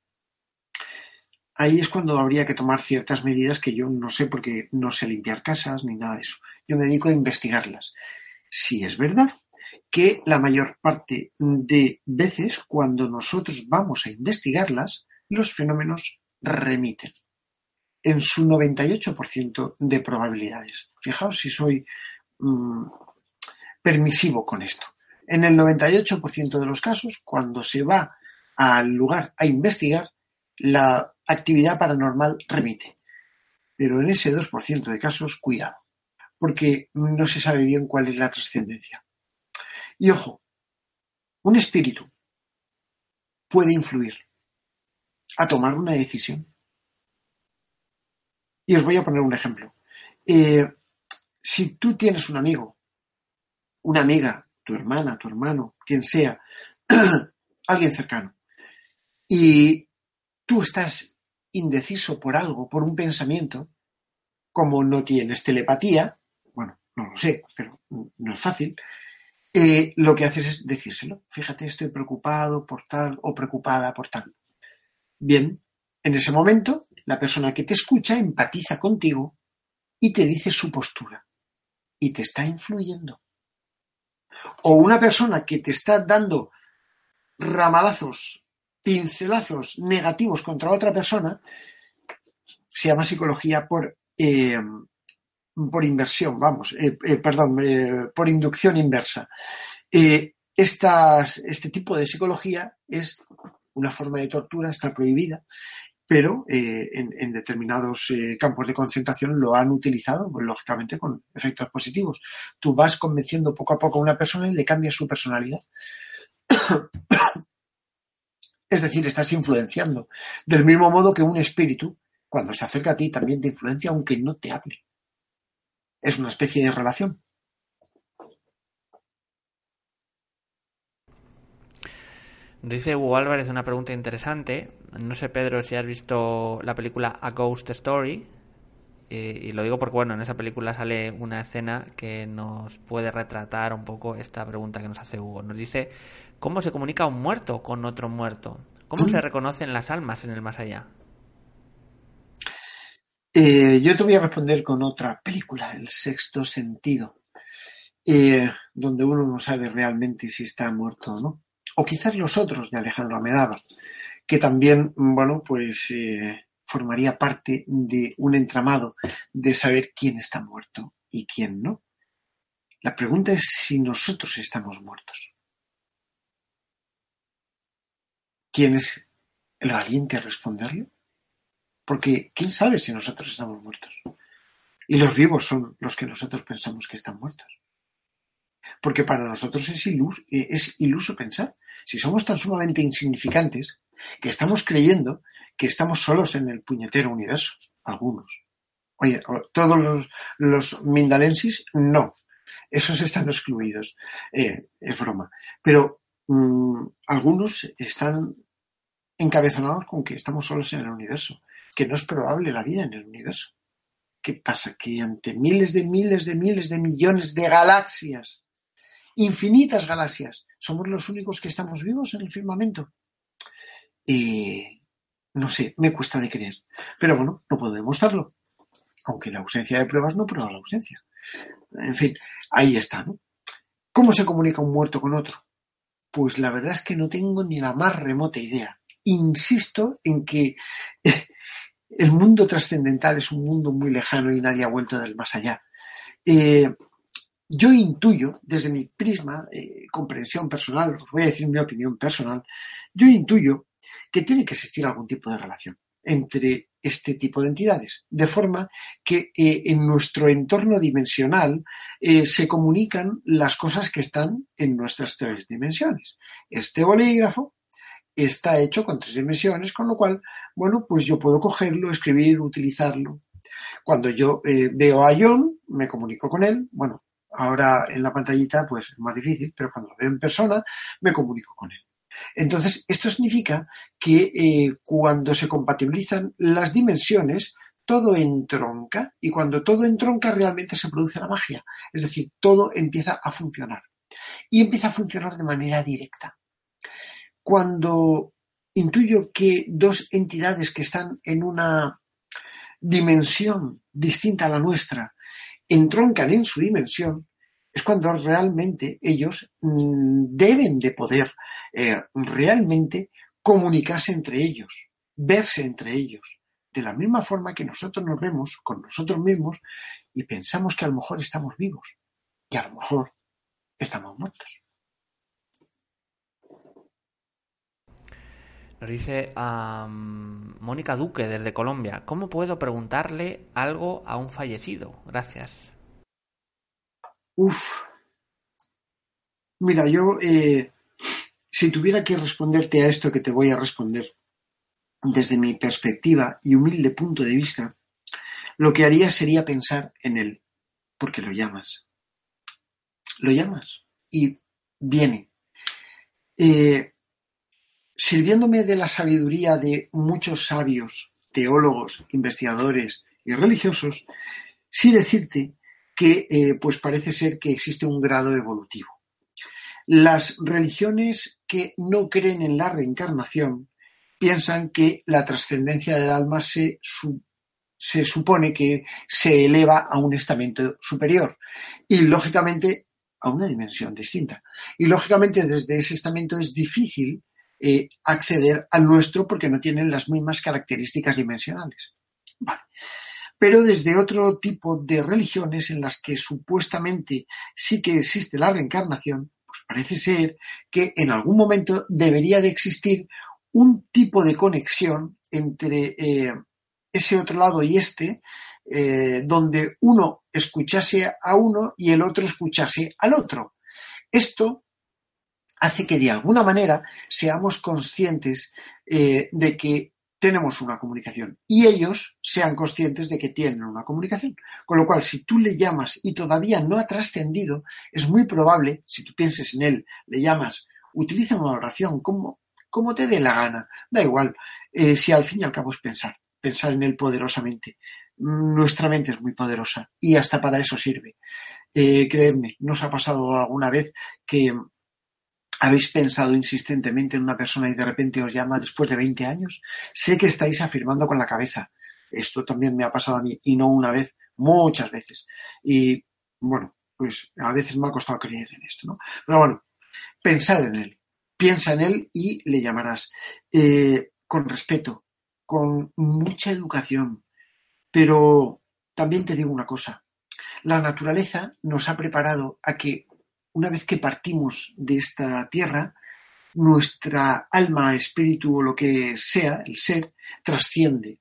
Ahí es cuando habría que tomar ciertas medidas que yo no sé porque no sé limpiar casas ni nada de eso. Yo me dedico a investigarlas. Si es verdad que la mayor parte de veces cuando nosotros vamos a investigarlas, los fenómenos remiten en su 98% de probabilidades. Fijaos si soy mm, permisivo con esto. En el 98% de los casos, cuando se va al lugar a investigar, la actividad paranormal remite. Pero en ese 2% de casos, cuidado, porque no se sabe bien cuál es la trascendencia. Y ojo, un espíritu puede influir a tomar una decisión. Y os voy a poner un ejemplo. Eh, si tú tienes un amigo, una amiga, tu hermana, tu hermano, quien sea, alguien cercano, y tú estás indeciso por algo, por un pensamiento, como no tienes telepatía, bueno, no lo sé, pero no es fácil, eh, lo que haces es decírselo. Fíjate, estoy preocupado por tal o preocupada por tal. Bien, en ese momento, la persona que te escucha empatiza contigo y te dice su postura y te está influyendo. O una persona que te está dando ramalazos, pincelazos negativos contra otra persona, se llama psicología por, eh, por inversión, vamos, eh, eh, perdón, por inducción inversa. este tipo de psicología es una forma de tortura está prohibida, pero eh, en, determinados eh, campos de concentración lo han utilizado, pues, lógicamente, con efectos positivos. Tú vas convenciendo poco a poco a una persona y le cambias su personalidad. es decir, estás influenciando. Del mismo modo que un espíritu, cuando se acerca a ti, también te influencia aunque no te hable. Es una especie de relación. Dice Hugo Álvarez una pregunta interesante. No sé, Pedro, si has visto la película A Ghost Story. Eh, y lo digo porque, bueno, en esa película sale una escena que nos puede retratar un poco esta pregunta que nos hace Hugo. Nos dice, ¿cómo se comunica un muerto con otro muerto? ¿Cómo se reconocen las almas en el más allá? Eh, yo te voy a responder con otra película, El sexto sentido, eh, donde uno no sabe realmente si está muerto o no o quizás los otros de Alejandro Amedaba, que también, bueno, pues eh, formaría parte de un entramado de saber quién está muerto y quién no. La pregunta es si nosotros estamos muertos. ¿Quién es el valiente a responderlo? Porque ¿quién sabe si nosotros estamos muertos? Y los vivos son los que nosotros pensamos que están muertos. Porque para nosotros es iluso, es iluso pensar. Si somos tan sumamente insignificantes que estamos creyendo que estamos solos en el puñetero universo. Algunos. Oye, todos los, mindalensis, no. Esos están excluidos. Eh, es broma. Pero mm, algunos están encabezonados con que estamos solos en el universo, que no es probable la vida en el universo. ¿Qué pasa? Que ante miles de miles de miles de millones de galaxias, infinitas galaxias, somos los únicos que estamos vivos en el firmamento. Y no sé, me cuesta de creer. Pero bueno, no puedo demostrarlo. Aunque la ausencia de pruebas no prueba la ausencia. En fin, ahí está, ¿no? ¿Cómo se comunica un muerto con otro? Pues la verdad es que no tengo ni la más remota idea. Insisto en que el mundo trascendental es un mundo muy lejano y nadie ha vuelto del más allá. Eh, yo intuyo, desde mi prisma, eh, comprensión personal, os voy a decir mi opinión personal, yo intuyo que tiene que existir algún tipo de relación entre este tipo de entidades, de forma que eh, en nuestro entorno dimensional eh, se comunican las cosas que están en nuestras tres dimensiones. Este bolígrafo está hecho con tres dimensiones, con lo cual, bueno, pues yo puedo cogerlo, escribir, utilizarlo. Cuando yo veo a John, me comunico con él, bueno, ahora en la pantallita pues es más difícil, pero cuando lo veo en persona, me comunico con él. Entonces, esto significa que eh, cuando se compatibilizan las dimensiones, todo entronca y cuando todo entronca realmente se produce la magia. Es decir, todo empieza a funcionar. Y empieza a funcionar de manera directa. Cuando intuyo que dos entidades que están en una dimensión distinta a la nuestra entroncan en su dimensión, es cuando realmente ellos mm, deben de poder eh, realmente comunicarse entre ellos, verse entre ellos, de la misma forma que nosotros nos vemos con nosotros mismos y pensamos que a lo mejor estamos vivos y a lo mejor estamos muertos. Nos dice Mónica Duque desde Colombia, ¿cómo puedo preguntarle algo a un fallecido? Gracias. Uf. Mira, yo, eh, si tuviera que responderte a esto que te voy a responder desde mi perspectiva y humilde punto de vista, lo que haría sería pensar en él, porque lo llamas. Lo llamas y viene. Eh, sirviéndome de la sabiduría de muchos sabios, teólogos, investigadores y religiosos, sí decirte que eh, pues parece ser que existe un grado evolutivo. Las religiones que no creen en la reencarnación piensan que la trascendencia del alma se, se supone que se eleva a un estamento superior y lógicamente a una dimensión distinta. Y lógicamente desde ese estamento es difícil eh, acceder al nuestro porque no tienen las mismas características dimensionales. Vale pero desde otro tipo de religiones en las que supuestamente sí que existe la reencarnación, pues parece ser que en algún momento debería de existir un tipo de conexión entre eh, ese otro lado y este, eh, donde uno escuchase a uno y el otro escuchase al otro. Esto hace que de alguna manera seamos conscientes eh, de que tenemos una comunicación y ellos sean conscientes de que tienen una comunicación. Con lo cual, si tú le llamas y todavía no ha trascendido, es muy probable, si tú pienses en él, le llamas, utiliza una oración como, te dé la gana, da igual, eh, si al fin y al cabo es pensar, pensar en él poderosamente. Nuestra mente es muy poderosa y hasta para eso sirve. Eh, creedme, ¿nos ha pasado alguna vez que ¿Habéis pensado insistentemente en una persona y de repente os llama después de 20 años? Sé que estáis afirmando con la cabeza. Esto también me ha pasado a mí y no una vez, muchas veces. Y bueno, pues a veces me ha costado creer en esto, ¿no? Pero bueno, pensad en él. Piensa en él y le llamarás. Eh, con respeto, con mucha educación. Pero también te digo una cosa, la naturaleza nos ha preparado a que una vez que partimos de esta tierra, nuestra alma, espíritu o lo que sea, el ser, trasciende.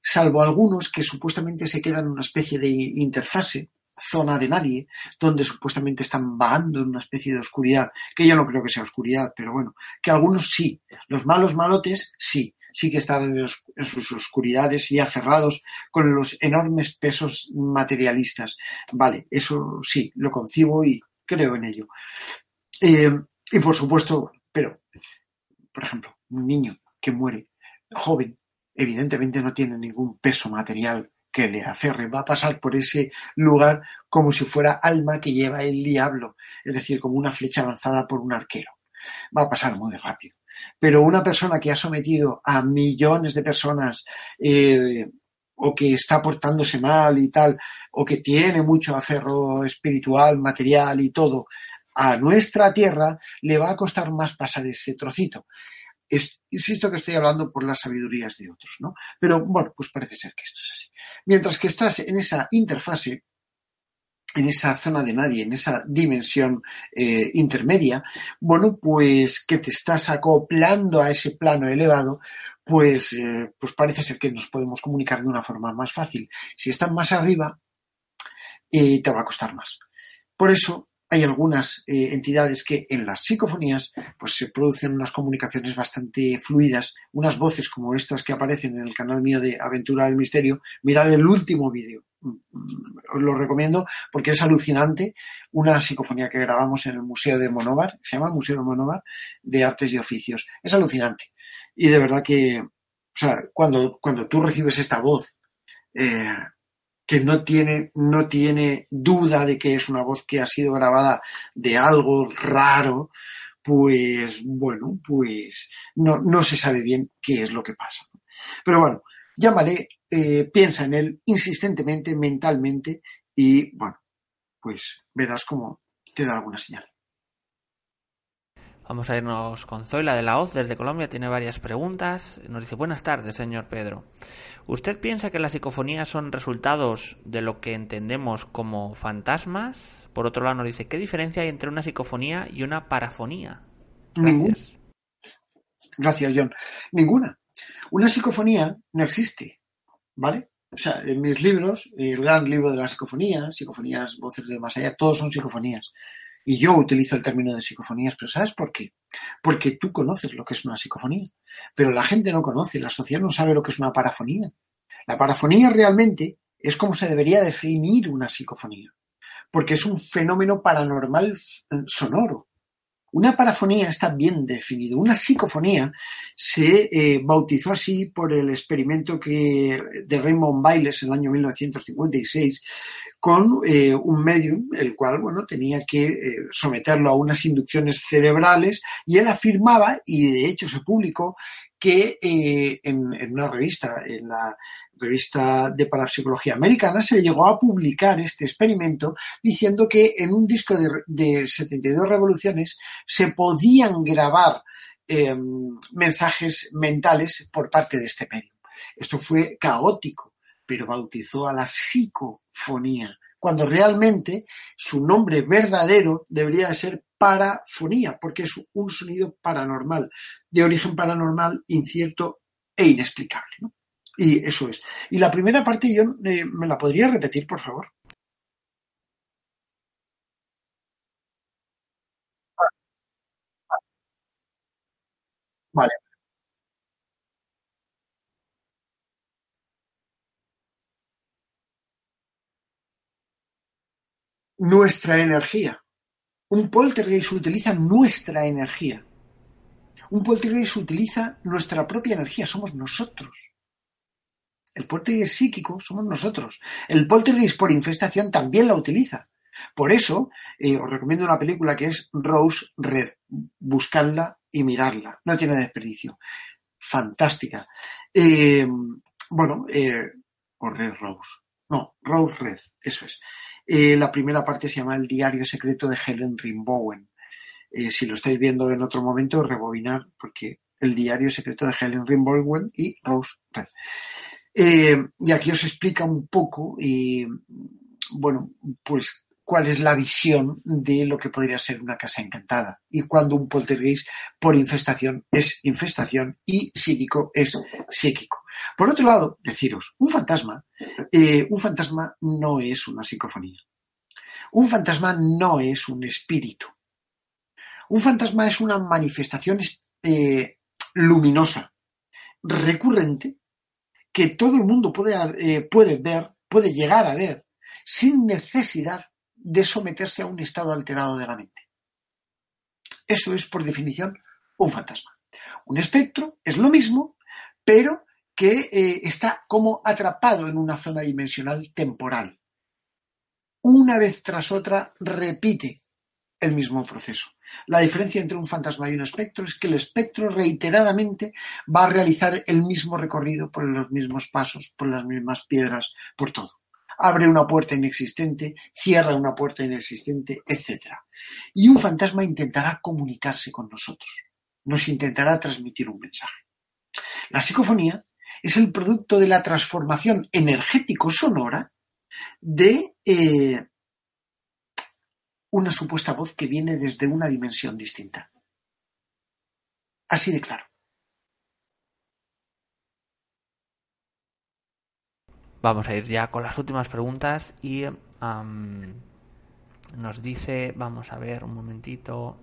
Salvo algunos que supuestamente se quedan en una especie de interfase, zona de nadie, donde supuestamente están vagando en una especie de oscuridad, que yo no creo que sea oscuridad, pero bueno, que algunos sí, los malos malotes sí, sí que están en, en sus oscuridades y aferrados con los enormes pesos materialistas. Vale, eso sí, lo concibo y creo en ello. Eh, y por supuesto, pero, por ejemplo, un niño que muere joven, evidentemente no tiene ningún peso material que le aferre, va a pasar por ese lugar como si fuera alma que lleva el diablo, es decir, como una flecha lanzada por un arquero. Va a pasar muy rápido. Pero una persona que ha sometido a millones de personas eh, o que está portándose mal y tal, o que tiene mucho aferro espiritual, material y todo, a nuestra tierra, le va a costar más pasar ese trocito. insisto que estoy hablando por las sabidurías de otros, ¿no? Pero bueno, pues parece ser que esto es así. Mientras que estás en esa interfase, en esa zona de nadie, en esa dimensión eh, intermedia, bueno, pues que te estás acoplando a ese plano elevado, pues, eh, pues parece ser que nos podemos comunicar de una forma más fácil. Si estás más arriba, eh, te va a costar más. Por eso hay algunas eh, entidades que en las psicofonías pues se producen unas comunicaciones bastante fluidas, unas voces como estas que aparecen en el canal mío de Aventura del Misterio. Mirad el último vídeo, mm, mm, os lo recomiendo porque es alucinante. Una psicofonía que grabamos en el Museo de Monóvar, se llama Museo de Monóvar, de Artes y Oficios. Es alucinante. Y de verdad que, o sea, cuando, cuando tú recibes esta voz, eh, que no tiene, no tiene duda de que es una voz que ha sido grabada de algo raro, pues bueno, pues no, no se sabe bien qué es lo que pasa. Pero bueno, llámale, eh, piensa en él insistentemente, mentalmente, y bueno, pues verás cómo te da alguna señal. Vamos a irnos con Zoila de la Hoz desde Colombia. Tiene varias preguntas. Nos dice, buenas tardes, señor Pedro. ¿Usted piensa que las psicofonías son resultados de lo que entendemos como fantasmas? Por otro lado, nos dice, ¿qué diferencia hay entre una psicofonía y una parafonía? Gracias. Gracias, John. Ninguna. Una psicofonía no existe, ¿vale? O sea, en mis libros, el gran libro de la psicofonía, psicofonías, voces de más allá, todos son psicofonías. Y yo utilizo el término de psicofonías, pero ¿sabes por qué? Porque tú conoces lo que es una psicofonía, pero la gente no conoce, la sociedad no sabe lo que es una parafonía. La parafonía realmente es como se debería definir una psicofonía, porque es un fenómeno paranormal sonoro. Una parafonía está bien definido. Una psicofonía se eh, bautizó así por el experimento que, de Raymond Bailes en el año 1956 con eh, un medium, el cual, bueno, tenía que eh, someterlo a unas inducciones cerebrales y él afirmaba, y de hecho se publicó, que eh, en, una revista, en la revista de parapsicología americana, se llegó a publicar este experimento diciendo que en un disco de, de 72 revoluciones se podían grabar mensajes mentales por parte de este medium. Esto fue caótico pero bautizó a la psicofonía, cuando realmente su nombre verdadero debería de ser parafonía, porque es un sonido paranormal, de origen paranormal, incierto e inexplicable. Y eso es. Y la primera parte yo eh, me la podría repetir, por favor. Vale. Nuestra energía. Un poltergeist utiliza nuestra energía. Un poltergeist utiliza nuestra propia energía, somos nosotros. El poltergeist psíquico somos nosotros. El poltergeist por infestación también la utiliza. Por eso eh, os recomiendo una película que es Rose Red. Buscarla y mirarla. No tiene desperdicio. Fantástica. Eh, bueno, eh, o Red Rose. No, Rose Red, eso es. Eh, la primera parte se llama El diario secreto de Helen Rimbowen. Eh, si lo estáis viendo en otro momento, rebobinar, porque el diario secreto de Helen Rimbaud y Rose Red. Eh, y aquí os explica un poco, y bueno, pues cuál es la visión de lo que podría ser una casa encantada y cuando un poltergeist por infestación es infestación y psíquico es psíquico. Por otro lado, deciros, un fantasma, eh, un fantasma no es una psicofonía. Un fantasma no es un espíritu. Un fantasma es una manifestación eh, luminosa, recurrente, que todo el mundo puede, eh, puede ver, puede llegar a ver, sin necesidad de someterse a un estado alterado de la mente. Eso es, por definición, un fantasma. Un espectro es lo mismo, pero que eh, está como atrapado en una zona dimensional temporal. Una vez tras otra repite el mismo proceso. La diferencia entre un fantasma y un espectro es que el espectro reiteradamente va a realizar el mismo recorrido por los mismos pasos, por las mismas piedras, por todo abre una puerta inexistente, cierra una puerta inexistente, etc. Y un fantasma intentará comunicarse con nosotros, nos intentará transmitir un mensaje. La psicofonía es el producto de la transformación energético-sonora de eh, una supuesta voz que viene desde una dimensión distinta. Así de claro. Vamos a ir ya con las últimas preguntas y nos dice, vamos a ver un momentito.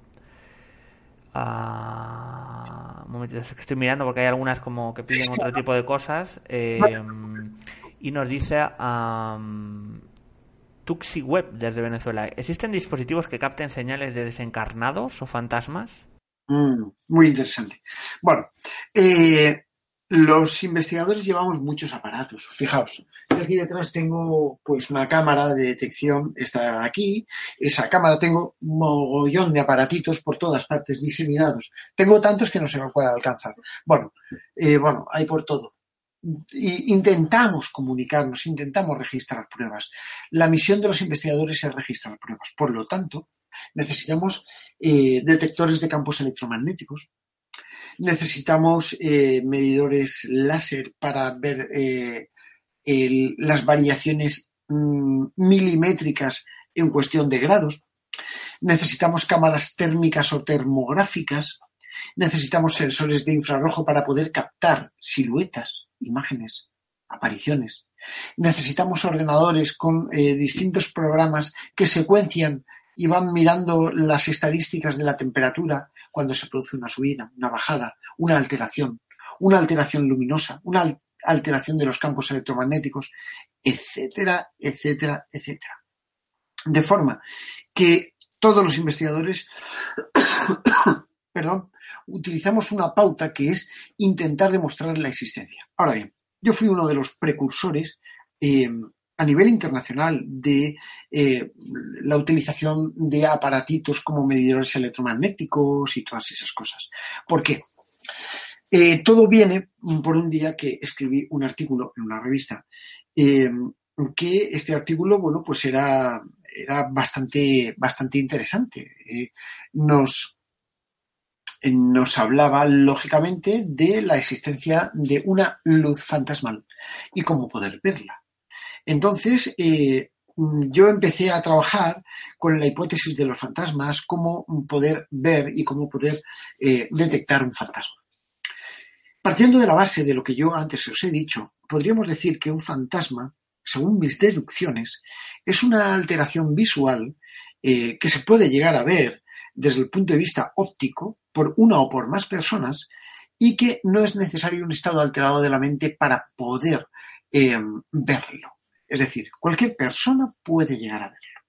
Uh, un momentito, es que estoy mirando porque hay algunas como que piden otro tipo de cosas. Em, y nos dice um, Tuxi Web desde Venezuela. ¿Existen dispositivos que capten señales de desencarnados o fantasmas? Mm, muy interesante. Bueno, eh, los investigadores llevamos muchos aparatos. Fijaos, aquí detrás tengo pues una cámara de detección, está aquí. Esa cámara tengo un mogollón de aparatitos por todas partes diseminados. Tengo tantos que no se me puede alcanzar. Bueno, eh, bueno, hay por todo. Intentamos comunicarnos, intentamos registrar pruebas. La misión de los investigadores es registrar pruebas. Por lo tanto, necesitamos eh, detectores de campos electromagnéticos, necesitamos eh, medidores láser para ver eh, las variaciones mm, milimétricas en cuestión de grados. Necesitamos cámaras térmicas o termográficas. Necesitamos sensores de infrarrojo para poder captar siluetas, imágenes, apariciones. Necesitamos ordenadores con eh, distintos programas que secuencian y van mirando las estadísticas de la temperatura cuando se produce una subida, una bajada, una alteración, una alteración luminosa, una alteración de los campos electromagnéticos, etcétera, etcétera, etcétera. De forma que todos los investigadores, perdón, utilizamos una pauta que es intentar demostrar la existencia. Ahora bien, yo fui uno de los precursores eh, a nivel internacional de eh, la utilización de aparatitos como medidores electromagnéticos y todas esas cosas. ¿Por qué? Eh, todo viene por un día que escribí un artículo en una revista, eh, que este artículo, bueno, pues era, era bastante, bastante interesante. nos, nos hablaba, lógicamente, de la existencia de una luz fantasmal y cómo poder verla. Entonces, eh, yo empecé a trabajar con la hipótesis de los fantasmas, cómo poder ver y cómo poder eh, detectar un fantasma. Partiendo de la base de lo que yo antes os he dicho, podríamos decir que un fantasma, según mis deducciones, es una alteración visual eh, que se puede llegar a ver desde el punto de vista óptico por una o por más personas y que no es necesario un estado alterado de la mente para poder verlo. Es decir, cualquier persona puede llegar a verlo.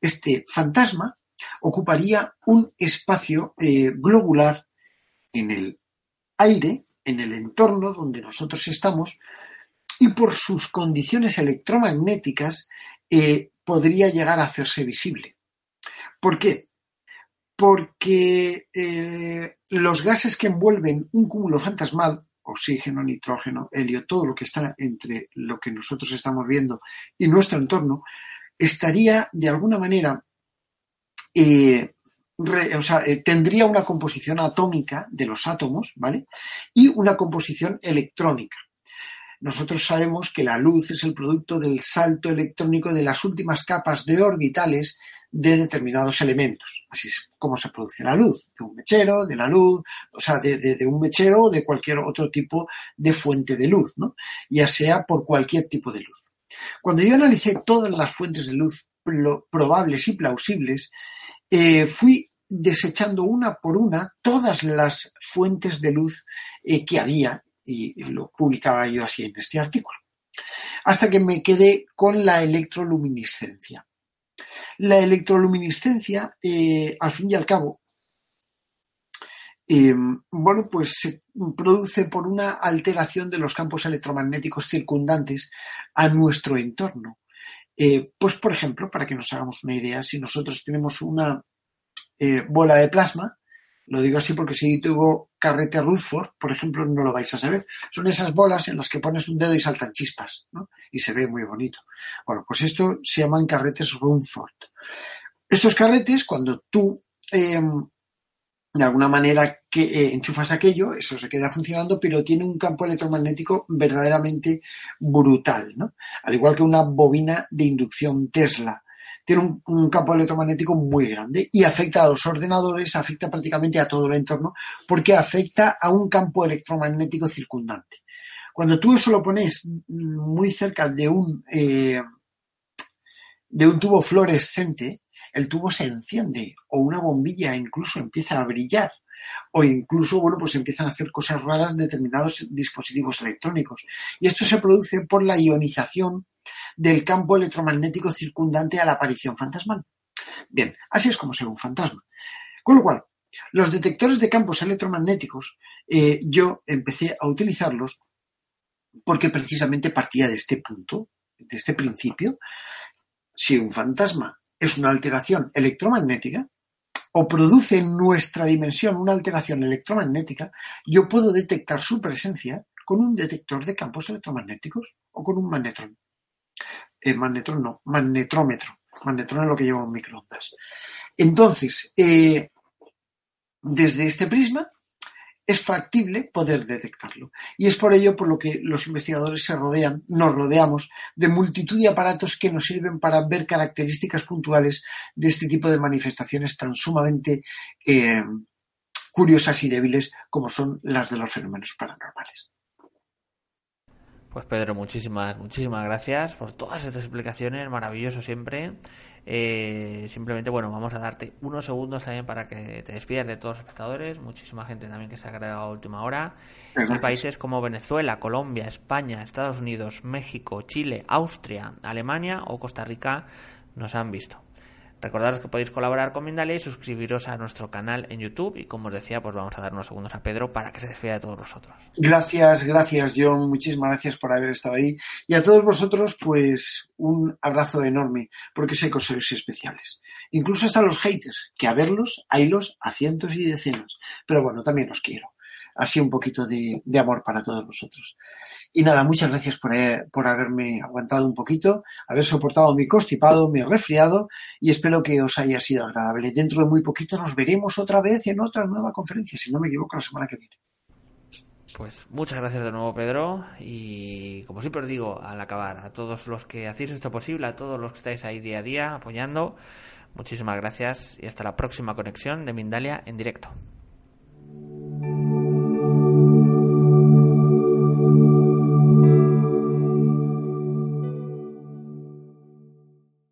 Este fantasma ocuparía un espacio eh, globular en el aire, en el entorno donde nosotros estamos, y por sus condiciones electromagnéticas eh, podría llegar a hacerse visible. ¿Por qué? Porque eh, los gases que envuelven un cúmulo fantasmal oxígeno, nitrógeno, helio, todo lo que está entre lo que nosotros estamos viendo y nuestro entorno, estaría de alguna manera eh, o sea, eh, tendría una composición atómica de los átomos, ¿vale? Y una composición electrónica. Nosotros sabemos que la luz es el producto del salto electrónico de las últimas capas de orbitales de determinados elementos. Así es como se produce la luz, de un mechero, de la luz, o sea, de, un mechero o de cualquier otro tipo de fuente de luz, ¿no? Ya sea por cualquier tipo de luz. Cuando yo analicé todas las fuentes de luz probables y plausibles, eh, fui desechando una por una todas las fuentes de luz eh, que había y lo publicaba yo así en este artículo. Hasta que me quedé con la electroluminiscencia. La electroluminiscencia, eh, al fin y al cabo, bueno, pues se produce por una alteración de los campos electromagnéticos circundantes a nuestro entorno. pues, por ejemplo, para que nos hagamos una idea, si nosotros tenemos una eh, bola de plasma. Lo digo así porque si tuvo carrete Rutherford, por ejemplo, no lo vais a saber. Son esas bolas en las que pones un dedo y saltan chispas, ¿no? Y se ve muy bonito. Bueno, pues esto se llaman carretes Rutherford. Estos carretes, cuando tú em, de alguna manera que eh, enchufas aquello, eso se queda funcionando, pero tiene un campo electromagnético verdaderamente brutal, ¿no? Al igual que una bobina de inducción Tesla tiene un, campo electromagnético muy grande y afecta a los ordenadores, afecta prácticamente a todo el entorno, porque afecta a un campo electromagnético circundante. Cuando tú eso lo pones muy cerca de un, eh, de un tubo fluorescente, el tubo se enciende o una bombilla incluso empieza a brillar o incluso, bueno, pues empiezan a hacer cosas raras determinados dispositivos electrónicos. Y esto se produce por la ionización del campo electromagnético circundante a la aparición fantasmal. Bien, así es como se ve un fantasma. Con lo cual, los detectores de campos electromagnéticos, eh, yo empecé a utilizarlos porque precisamente partía de este punto, de este principio. Si un fantasma es una alteración electromagnética, o produce en nuestra dimensión una alteración electromagnética, yo puedo detectar su presencia con un detector de campos electromagnéticos o con un magnetrón. Eh, magnetrón no, magnetrómetro. Magnetrón es lo que lleva un microondas. Entonces, eh, desde este prisma es factible poder detectarlo. Y es por ello por lo que los investigadores se rodean, nos rodeamos de multitud de aparatos que nos sirven para ver características puntuales de este tipo de manifestaciones tan sumamente eh, curiosas y débiles como son las de los fenómenos paranormales. Pues Pedro, muchísimas, muchísimas gracias por todas estas explicaciones, maravilloso siempre. Eh, simplemente, bueno, vamos a darte unos segundos también para que te despidas de todos los espectadores. Muchísima gente también que se ha agregado a última hora. En países como Venezuela, Colombia, España, Estados Unidos, México, Chile, Austria, Alemania o Costa Rica nos han visto. Recordaros que podéis colaborar con Mindalia y suscribiros a nuestro canal en YouTube. Y como os decía, pues vamos a dar unos segundos a Pedro para que se despida de todos vosotros. Gracias, gracias, John. Muchísimas gracias por haber estado ahí. Y a todos vosotros, pues un abrazo enorme, porque sé que sois especiales. Incluso hasta los haters, que a verlos, haylos a cientos y decenas. Pero bueno, también os quiero. Así un poquito de, amor para todos vosotros. Y nada, muchas gracias eh, por, haberme aguantado un poquito, haber soportado mi constipado, mi resfriado y espero que os haya sido agradable. Dentro de muy poquito nos veremos otra vez en otra nueva conferencia, si no me equivoco, la semana que viene. Pues muchas gracias de nuevo, Pedro. Y como siempre os digo, al acabar, a todos los que hacéis esto posible, a todos los que estáis ahí día a día apoyando, muchísimas gracias y hasta la próxima conexión de Mindalia en directo.